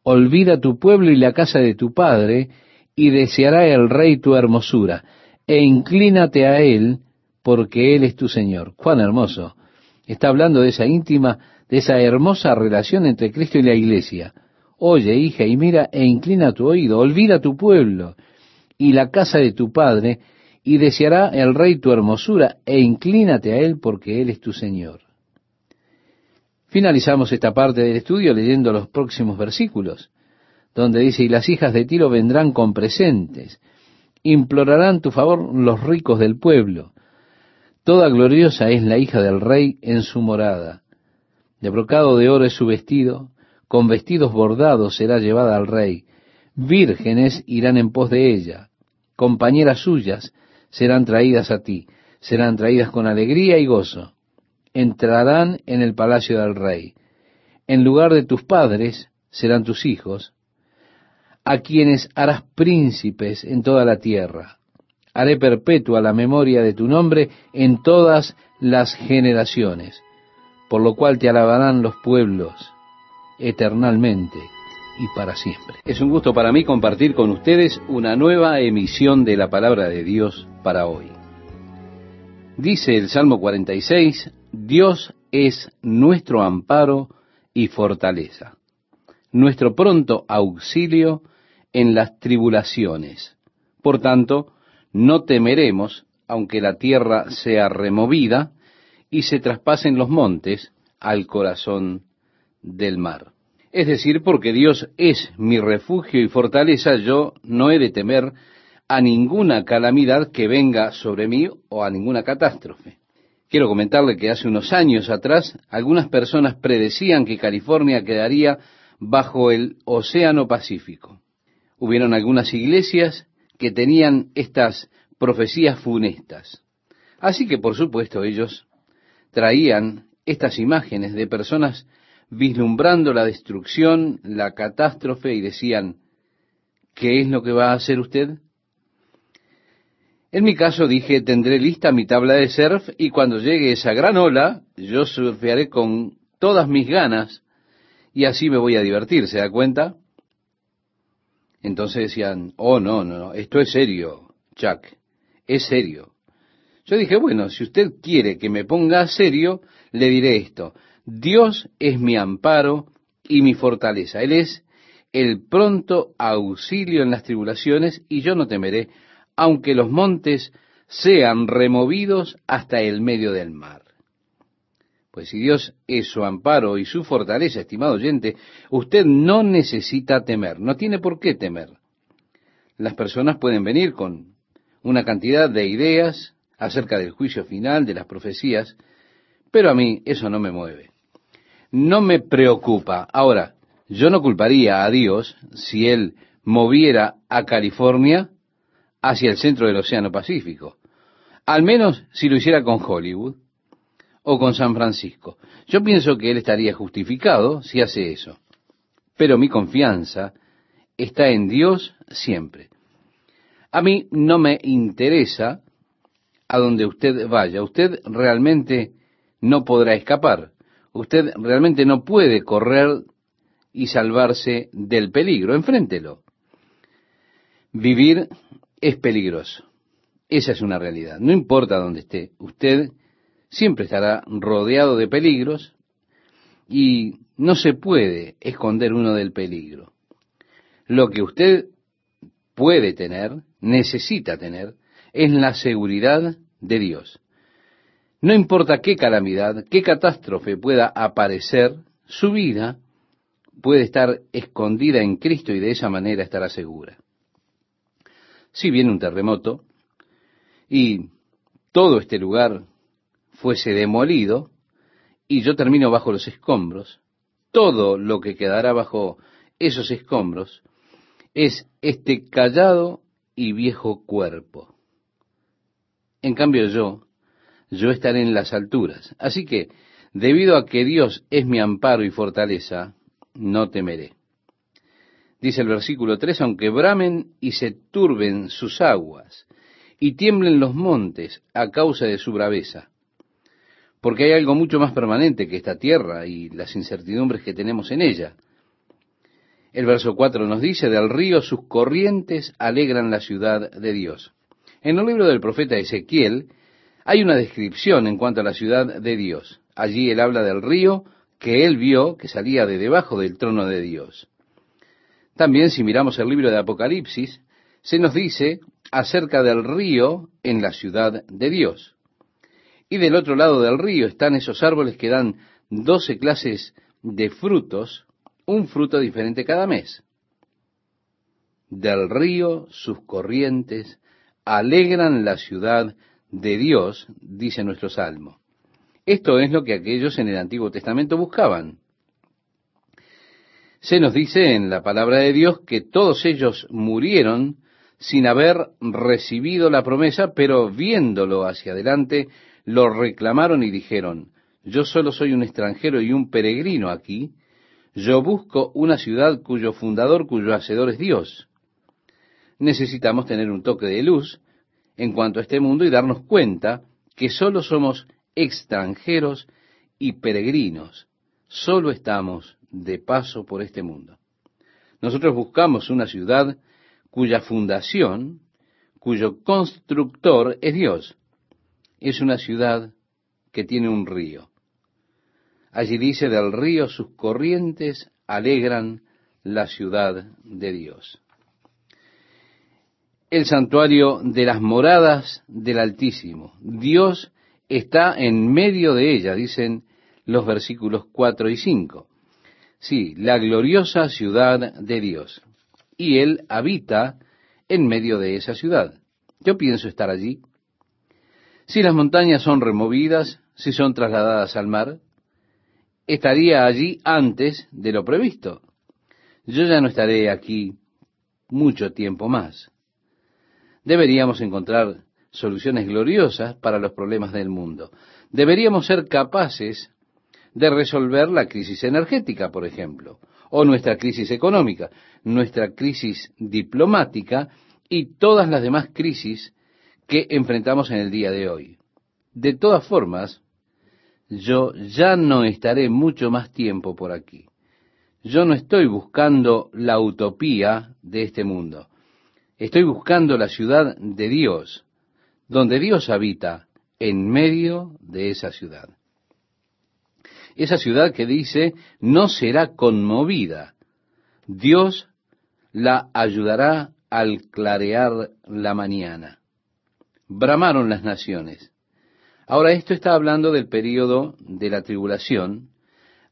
olvida tu pueblo y la casa de tu padre, y deseará el rey tu hermosura, e inclínate a él, porque él es tu Señor. Cuán hermoso. Está hablando de esa íntima, de esa hermosa relación entre Cristo y la iglesia. Oye, hija, y mira, e inclina tu oído, olvida tu pueblo y la casa de tu padre, y deseará el rey tu hermosura, e inclínate a él, porque él es tu Señor. Finalizamos esta parte del estudio leyendo los próximos versículos, donde dice, y las hijas de Tiro vendrán con presentes, implorarán tu favor los ricos del pueblo. Toda gloriosa es la hija del rey en su morada. De brocado de oro es su vestido, con vestidos bordados será llevada al rey. Vírgenes irán en pos de ella compañeras suyas serán traídas a ti, serán traídas con alegría y gozo. Entrarán en el palacio del rey. En lugar de tus padres serán tus hijos, a quienes harás príncipes en toda la tierra. Haré perpetua la memoria de tu nombre en todas las generaciones, por lo cual te alabarán los pueblos eternalmente y para siempre. Es un gusto para mí compartir con ustedes una nueva emisión de la palabra de Dios para hoy. Dice el Salmo 46, Dios es nuestro amparo y fortaleza, nuestro pronto auxilio en las tribulaciones. Por tanto, no temeremos, aunque la tierra sea removida y se traspasen los montes al corazón del mar. Es decir, porque Dios es mi refugio y fortaleza, yo no he de temer a ninguna calamidad que venga sobre mí o a ninguna catástrofe. Quiero comentarle que hace unos años atrás algunas personas predecían que California quedaría bajo el Océano Pacífico. Hubieron algunas iglesias que tenían estas profecías funestas. Así que, por supuesto, ellos traían estas imágenes de personas vislumbrando la destrucción, la catástrofe, y decían, ¿qué es lo que va a hacer usted? En mi caso dije, tendré lista mi tabla de surf y cuando llegue esa gran ola, yo surfearé con todas mis ganas y así me voy a divertir, ¿se da cuenta? Entonces decían, oh no, no, no, esto es serio, Chuck, es serio. Yo dije, bueno, si usted quiere que me ponga serio, le diré esto. Dios es mi amparo y mi fortaleza. Él es el pronto auxilio en las tribulaciones y yo no temeré, aunque los montes sean removidos hasta el medio del mar. Pues si Dios es su amparo y su fortaleza, estimado oyente, usted no necesita temer, no tiene por qué temer. Las personas pueden venir con una cantidad de ideas acerca del juicio final, de las profecías, pero a mí eso no me mueve. No me preocupa. Ahora, yo no culparía a Dios si Él moviera a California hacia el centro del Océano Pacífico. Al menos si lo hiciera con Hollywood o con San Francisco. Yo pienso que Él estaría justificado si hace eso. Pero mi confianza está en Dios siempre. A mí no me interesa a donde usted vaya. Usted realmente no podrá escapar. Usted realmente no puede correr y salvarse del peligro. Enfréntelo. Vivir es peligroso. Esa es una realidad. No importa dónde esté, usted siempre estará rodeado de peligros y no se puede esconder uno del peligro. Lo que usted puede tener, necesita tener, es la seguridad de Dios. No importa qué calamidad, qué catástrofe pueda aparecer, su vida puede estar escondida en Cristo y de esa manera estará segura. Si viene un terremoto y todo este lugar fuese demolido y yo termino bajo los escombros, todo lo que quedará bajo esos escombros es este callado y viejo cuerpo. En cambio yo yo estaré en las alturas. Así que, debido a que Dios es mi amparo y fortaleza, no temeré. Dice el versículo 3, aunque bramen y se turben sus aguas, y tiemblen los montes a causa de su braveza. Porque hay algo mucho más permanente que esta tierra y las incertidumbres que tenemos en ella. El verso 4 nos dice, del río sus corrientes alegran la ciudad de Dios. En el libro del profeta Ezequiel hay una descripción en cuanto a la ciudad de Dios. Allí él habla del río que él vio que salía de debajo del trono de Dios. También si miramos el libro de Apocalipsis, se nos dice acerca del río en la ciudad de Dios. Y del otro lado del río están esos árboles que dan doce clases de frutos, un fruto diferente cada mes. Del río sus corrientes alegran la ciudad de Dios, dice nuestro salmo. Esto es lo que aquellos en el Antiguo Testamento buscaban. Se nos dice en la palabra de Dios que todos ellos murieron sin haber recibido la promesa, pero viéndolo hacia adelante, lo reclamaron y dijeron, yo solo soy un extranjero y un peregrino aquí, yo busco una ciudad cuyo fundador, cuyo hacedor es Dios. Necesitamos tener un toque de luz en cuanto a este mundo y darnos cuenta que solo somos extranjeros y peregrinos, solo estamos de paso por este mundo. Nosotros buscamos una ciudad cuya fundación, cuyo constructor es Dios. Es una ciudad que tiene un río. Allí dice, del río sus corrientes alegran la ciudad de Dios. El santuario de las moradas del Altísimo. Dios está en medio de ella, dicen los versículos 4 y 5. Sí, la gloriosa ciudad de Dios. Y Él habita en medio de esa ciudad. Yo pienso estar allí. Si las montañas son removidas, si son trasladadas al mar, estaría allí antes de lo previsto. Yo ya no estaré aquí mucho tiempo más. Deberíamos encontrar soluciones gloriosas para los problemas del mundo. Deberíamos ser capaces de resolver la crisis energética, por ejemplo, o nuestra crisis económica, nuestra crisis diplomática y todas las demás crisis que enfrentamos en el día de hoy. De todas formas, yo ya no estaré mucho más tiempo por aquí. Yo no estoy buscando la utopía de este mundo. Estoy buscando la ciudad de Dios, donde Dios habita en medio de esa ciudad esa ciudad que dice no será conmovida. Dios la ayudará al clarear la mañana. Bramaron las naciones. Ahora esto está hablando del periodo de la tribulación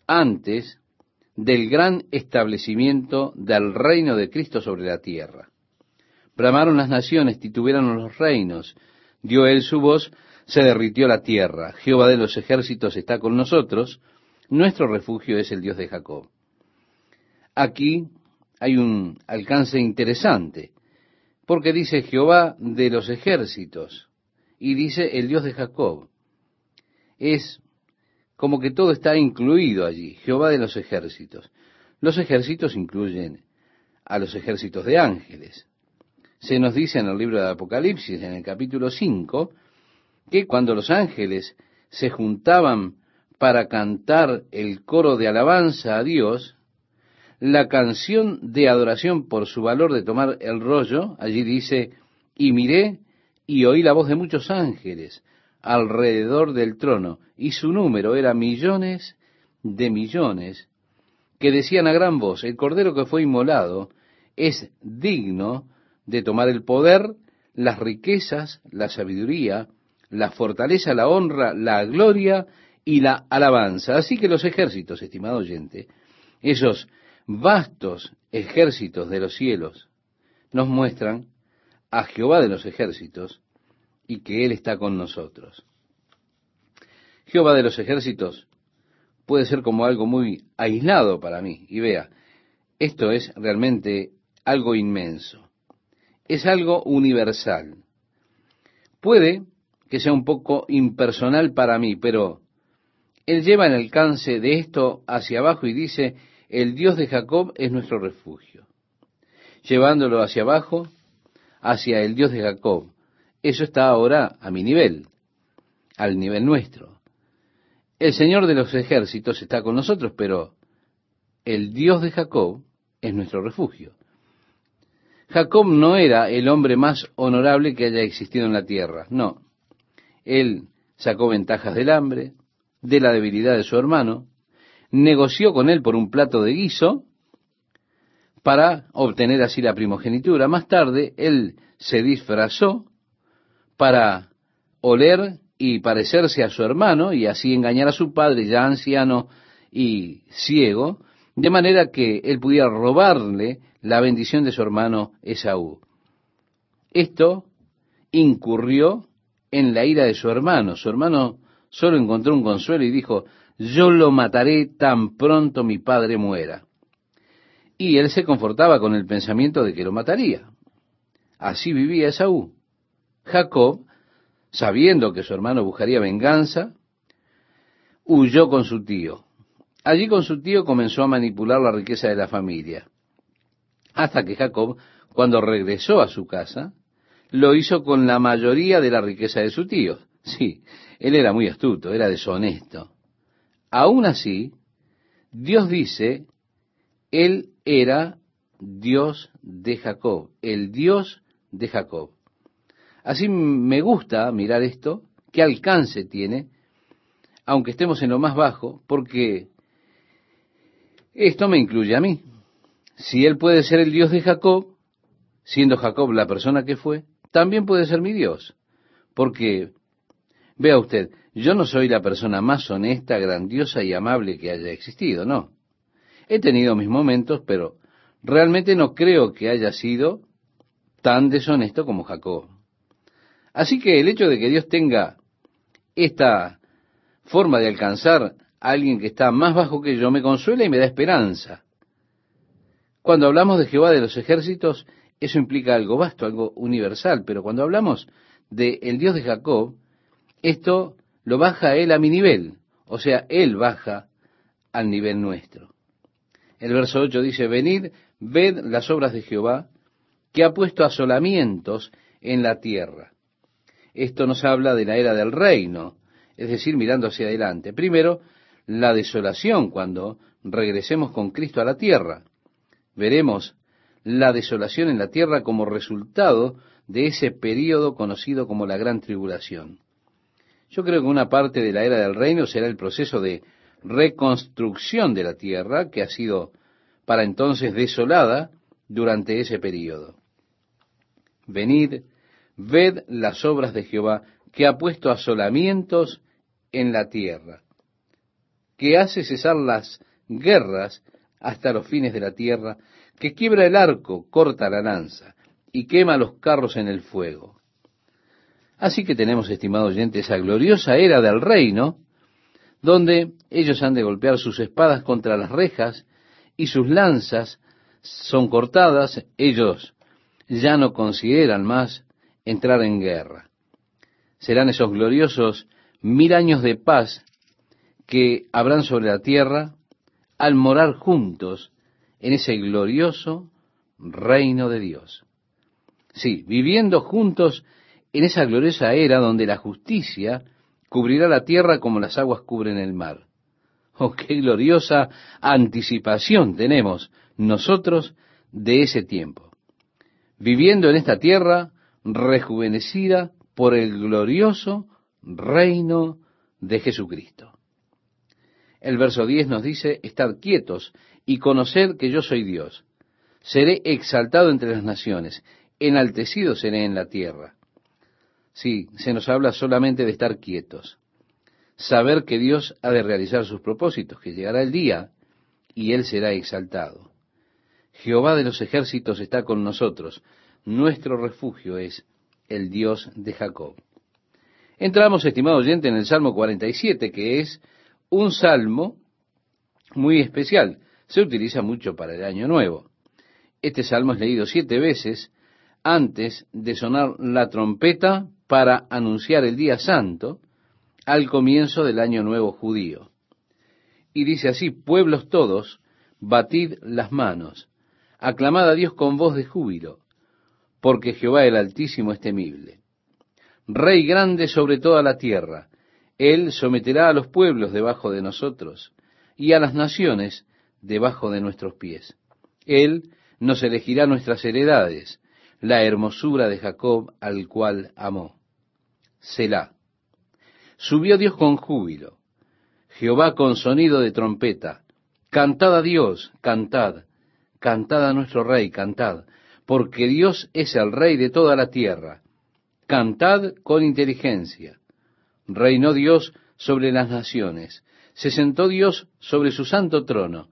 antes del gran establecimiento del reino de Cristo sobre la tierra. Bramaron las naciones, tituberaron los reinos, dio él su voz se derritió la tierra. Jehová de los ejércitos está con nosotros. Nuestro refugio es el Dios de Jacob. Aquí hay un alcance interesante, porque dice Jehová de los ejércitos y dice el Dios de Jacob. Es como que todo está incluido allí, Jehová de los ejércitos. Los ejércitos incluyen a los ejércitos de ángeles. Se nos dice en el libro de Apocalipsis, en el capítulo 5, que cuando los ángeles se juntaban para cantar el coro de alabanza a Dios, la canción de adoración por su valor de tomar el rollo, allí dice, y miré y oí la voz de muchos ángeles alrededor del trono, y su número era millones de millones, que decían a gran voz, el cordero que fue inmolado es digno de tomar el poder, las riquezas, la sabiduría, la fortaleza, la honra, la gloria y la alabanza. Así que los ejércitos, estimado oyente, esos vastos ejércitos de los cielos, nos muestran a Jehová de los ejércitos y que Él está con nosotros. Jehová de los ejércitos puede ser como algo muy aislado para mí. Y vea, esto es realmente algo inmenso. Es algo universal. Puede que sea un poco impersonal para mí, pero él lleva el alcance de esto hacia abajo y dice, el Dios de Jacob es nuestro refugio. Llevándolo hacia abajo, hacia el Dios de Jacob. Eso está ahora a mi nivel, al nivel nuestro. El Señor de los ejércitos está con nosotros, pero el Dios de Jacob es nuestro refugio. Jacob no era el hombre más honorable que haya existido en la tierra, no. Él sacó ventajas del hambre, de la debilidad de su hermano, negoció con él por un plato de guiso para obtener así la primogenitura. Más tarde, él se disfrazó para oler y parecerse a su hermano y así engañar a su padre ya anciano y ciego, de manera que él pudiera robarle la bendición de su hermano Esaú. Esto incurrió en la ira de su hermano. Su hermano solo encontró un consuelo y dijo, yo lo mataré tan pronto mi padre muera. Y él se confortaba con el pensamiento de que lo mataría. Así vivía Esaú. Jacob, sabiendo que su hermano buscaría venganza, huyó con su tío. Allí con su tío comenzó a manipular la riqueza de la familia. Hasta que Jacob, cuando regresó a su casa, lo hizo con la mayoría de la riqueza de su tío. Sí, él era muy astuto, era deshonesto. Aún así, Dios dice, Él era Dios de Jacob, el Dios de Jacob. Así me gusta mirar esto, qué alcance tiene, aunque estemos en lo más bajo, porque esto me incluye a mí. Si Él puede ser el Dios de Jacob, siendo Jacob la persona que fue, también puede ser mi Dios. Porque, vea usted, yo no soy la persona más honesta, grandiosa y amable que haya existido, no. He tenido mis momentos, pero realmente no creo que haya sido tan deshonesto como Jacob. Así que el hecho de que Dios tenga esta forma de alcanzar a alguien que está más bajo que yo me consuela y me da esperanza. Cuando hablamos de Jehová de los ejércitos, eso implica algo vasto, algo universal, pero cuando hablamos de el Dios de Jacob, esto lo baja él a mi nivel, o sea, él baja al nivel nuestro. El verso 8 dice, venid, ved las obras de Jehová, que ha puesto asolamientos en la tierra. Esto nos habla de la era del reino, es decir, mirando hacia adelante. Primero, la desolación cuando regresemos con Cristo a la tierra. Veremos la desolación en la tierra como resultado de ese período conocido como la gran tribulación. Yo creo que una parte de la era del reino será el proceso de reconstrucción de la tierra que ha sido para entonces desolada durante ese período. Venid, ved las obras de Jehová, que ha puesto asolamientos en la tierra, que hace cesar las guerras hasta los fines de la tierra, que quiebra el arco, corta la lanza y quema los carros en el fuego. Así que tenemos, estimado oyente, esa gloriosa era del reino, donde ellos han de golpear sus espadas contra las rejas y sus lanzas son cortadas, ellos ya no consideran más entrar en guerra. Serán esos gloriosos mil años de paz que habrán sobre la tierra al morar juntos en ese glorioso reino de Dios. Sí, viviendo juntos en esa gloriosa era donde la justicia cubrirá la tierra como las aguas cubren el mar. Oh, qué gloriosa anticipación tenemos nosotros de ese tiempo. Viviendo en esta tierra rejuvenecida por el glorioso reino de Jesucristo. El verso 10 nos dice, estad quietos y conoced que yo soy Dios. Seré exaltado entre las naciones, enaltecido seré en la tierra. Sí, se nos habla solamente de estar quietos. Saber que Dios ha de realizar sus propósitos, que llegará el día y Él será exaltado. Jehová de los ejércitos está con nosotros. Nuestro refugio es el Dios de Jacob. Entramos, estimado oyente, en el Salmo 47, que es un salmo muy especial. Se utiliza mucho para el Año Nuevo. Este salmo es leído siete veces antes de sonar la trompeta para anunciar el día santo al comienzo del año nuevo judío. Y dice así, pueblos todos, batid las manos, aclamad a Dios con voz de júbilo, porque Jehová el Altísimo es temible. Rey grande sobre toda la tierra, Él someterá a los pueblos debajo de nosotros, y a las naciones debajo de nuestros pies. Él nos elegirá nuestras heredades, la hermosura de Jacob al cual amó. Selah. Subió Dios con júbilo, Jehová con sonido de trompeta. Cantad a Dios, cantad, cantad a nuestro Rey, cantad, porque Dios es el Rey de toda la tierra. Cantad con inteligencia. Reinó Dios sobre las naciones, se sentó Dios sobre su santo trono.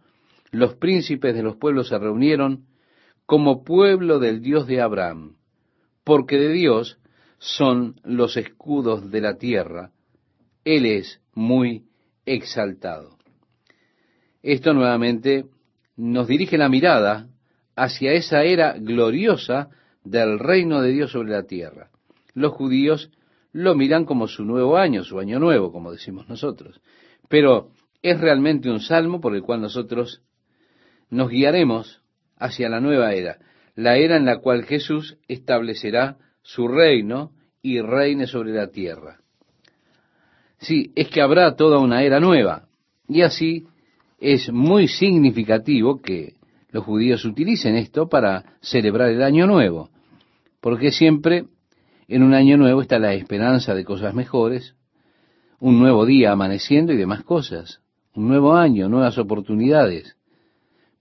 Los príncipes de los pueblos se reunieron como pueblo del Dios de Abraham, porque de Dios son los escudos de la tierra, Él es muy exaltado. Esto nuevamente nos dirige la mirada hacia esa era gloriosa del reino de Dios sobre la tierra. Los judíos lo miran como su nuevo año, su año nuevo, como decimos nosotros. Pero es realmente un salmo por el cual nosotros nos guiaremos hacia la nueva era, la era en la cual Jesús establecerá su reino y reine sobre la tierra. Sí, es que habrá toda una era nueva. Y así es muy significativo que los judíos utilicen esto para celebrar el año nuevo, porque siempre en un año nuevo está la esperanza de cosas mejores, un nuevo día amaneciendo y demás cosas, un nuevo año, nuevas oportunidades.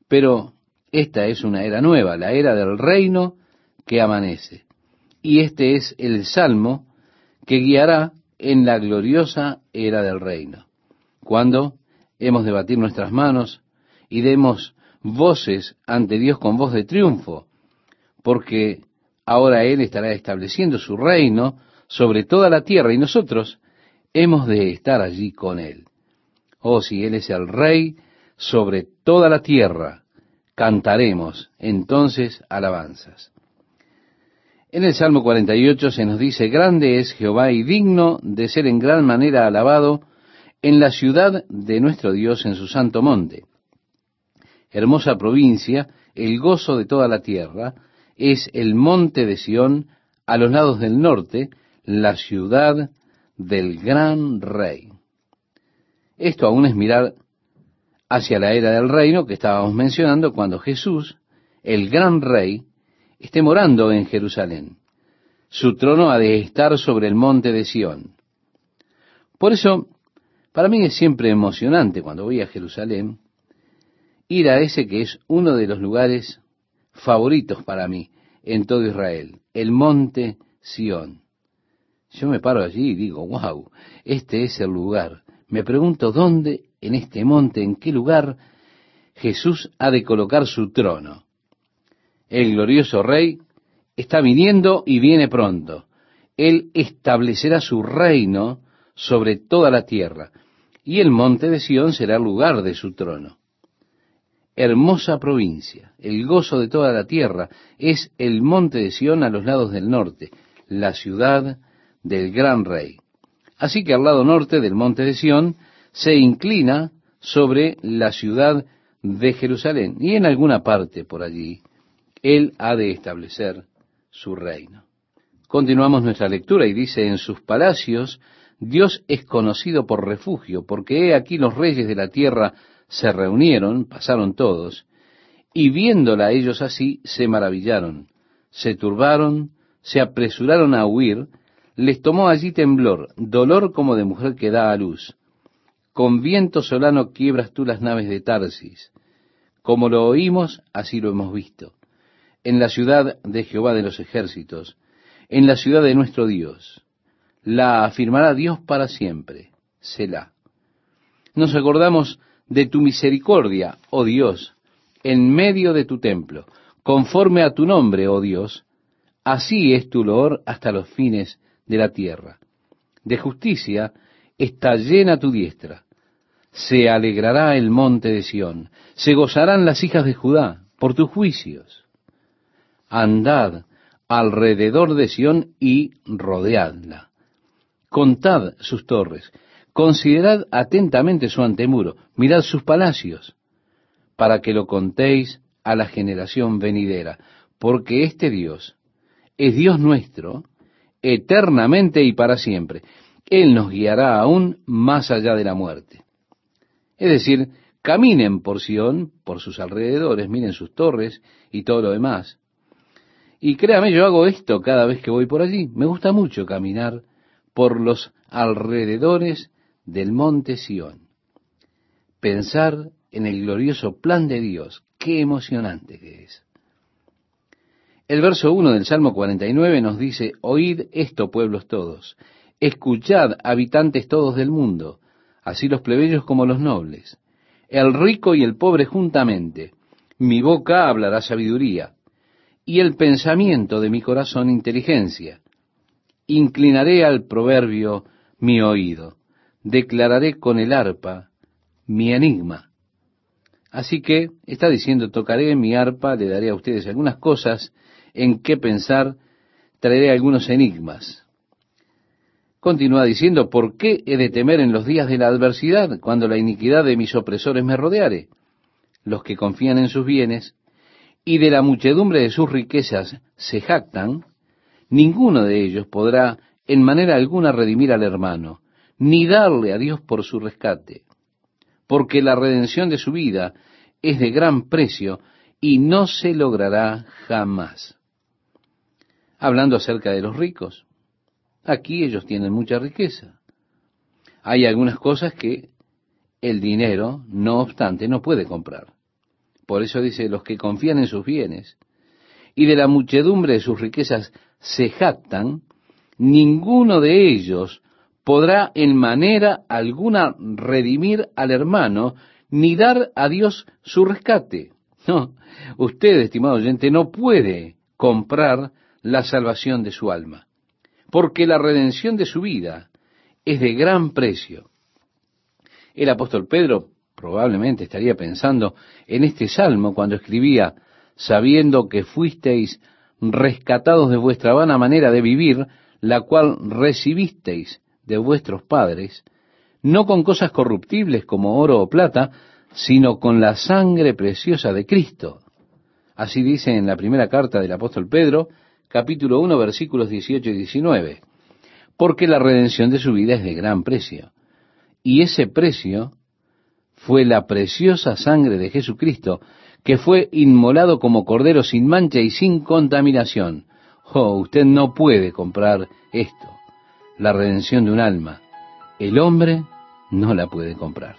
Pero esta es una era nueva, la era del reino que amanece. Y este es el salmo que guiará en la gloriosa era del reino, cuando hemos de batir nuestras manos y demos voces ante Dios con voz de triunfo, porque ahora Él estará estableciendo su reino sobre toda la tierra y nosotros hemos de estar allí con Él. Oh, si Él es el Rey sobre toda la tierra, cantaremos entonces alabanzas. En el Salmo 48 se nos dice, Grande es Jehová y digno de ser en gran manera alabado en la ciudad de nuestro Dios en su santo monte. Hermosa provincia, el gozo de toda la tierra, es el monte de Sión a los lados del norte, la ciudad del gran rey. Esto aún es mirar hacia la era del reino que estábamos mencionando cuando Jesús, el gran rey, esté morando en Jerusalén. Su trono ha de estar sobre el monte de Sión. Por eso, para mí es siempre emocionante cuando voy a Jerusalén ir a ese que es uno de los lugares favoritos para mí en todo Israel, el monte Sión. Yo me paro allí y digo, wow, este es el lugar. Me pregunto dónde en este monte, en qué lugar Jesús ha de colocar su trono. El glorioso Rey está viniendo y viene pronto. Él establecerá su reino sobre toda la tierra, y el monte de Sión será el lugar de su trono hermosa provincia, el gozo de toda la tierra, es el monte de Sión a los lados del norte, la ciudad del gran rey. Así que al lado norte del monte de Sión se inclina sobre la ciudad de Jerusalén y en alguna parte por allí él ha de establecer su reino. Continuamos nuestra lectura y dice, en sus palacios Dios es conocido por refugio, porque he aquí los reyes de la tierra se reunieron, pasaron todos, y viéndola ellos así, se maravillaron, se turbaron, se apresuraron a huir, les tomó allí temblor, dolor como de mujer que da a luz. Con viento solano quiebras tú las naves de Tarsis. Como lo oímos, así lo hemos visto. En la ciudad de Jehová de los ejércitos, en la ciudad de nuestro Dios. La afirmará Dios para siempre. Selah. Nos acordamos de tu misericordia, oh Dios, en medio de tu templo, conforme a tu nombre, oh Dios, así es tu loor hasta los fines de la tierra. De justicia está llena tu diestra. Se alegrará el monte de Sión, se gozarán las hijas de Judá por tus juicios. Andad alrededor de Sión y rodeadla. Contad sus torres, Considerad atentamente su antemuro, mirad sus palacios, para que lo contéis a la generación venidera, porque este Dios es Dios nuestro, eternamente y para siempre. Él nos guiará aún más allá de la muerte. Es decir, Caminen por Sión, por sus alrededores, miren sus torres y todo lo demás. Y créame, yo hago esto cada vez que voy por allí. Me gusta mucho caminar por los alrededores del monte Sión. Pensar en el glorioso plan de Dios. Qué emocionante que es. El verso 1 del Salmo 49 nos dice, Oíd esto, pueblos todos, escuchad, habitantes todos del mundo, así los plebeyos como los nobles, el rico y el pobre juntamente, mi boca hablará sabiduría, y el pensamiento de mi corazón inteligencia. Inclinaré al proverbio mi oído, declararé con el arpa mi enigma. Así que está diciendo, tocaré mi arpa, le daré a ustedes algunas cosas en qué pensar, traeré algunos enigmas. Continúa diciendo, ¿por qué he de temer en los días de la adversidad, cuando la iniquidad de mis opresores me rodeare? Los que confían en sus bienes y de la muchedumbre de sus riquezas se jactan, ninguno de ellos podrá en manera alguna redimir al hermano, ni darle a Dios por su rescate, porque la redención de su vida es de gran precio y no se logrará jamás. Hablando acerca de los ricos, aquí ellos tienen mucha riqueza. Hay algunas cosas que el dinero, no obstante, no puede comprar. Por eso dice, los que confían en sus bienes y de la muchedumbre de sus riquezas se jactan, ninguno de ellos podrá en manera alguna redimir al hermano ni dar a Dios su rescate. No, usted, estimado oyente, no puede comprar la salvación de su alma, porque la redención de su vida es de gran precio. El apóstol Pedro probablemente estaría pensando en este salmo cuando escribía, sabiendo que fuisteis rescatados de vuestra vana manera de vivir, la cual recibisteis de vuestros padres, no con cosas corruptibles como oro o plata, sino con la sangre preciosa de Cristo. Así dice en la primera carta del apóstol Pedro, capítulo 1, versículos 18 y 19, porque la redención de su vida es de gran precio. Y ese precio fue la preciosa sangre de Jesucristo, que fue inmolado como cordero sin mancha y sin contaminación. Oh, usted no puede comprar esto, la redención de un alma. El hombre no la puede comprar.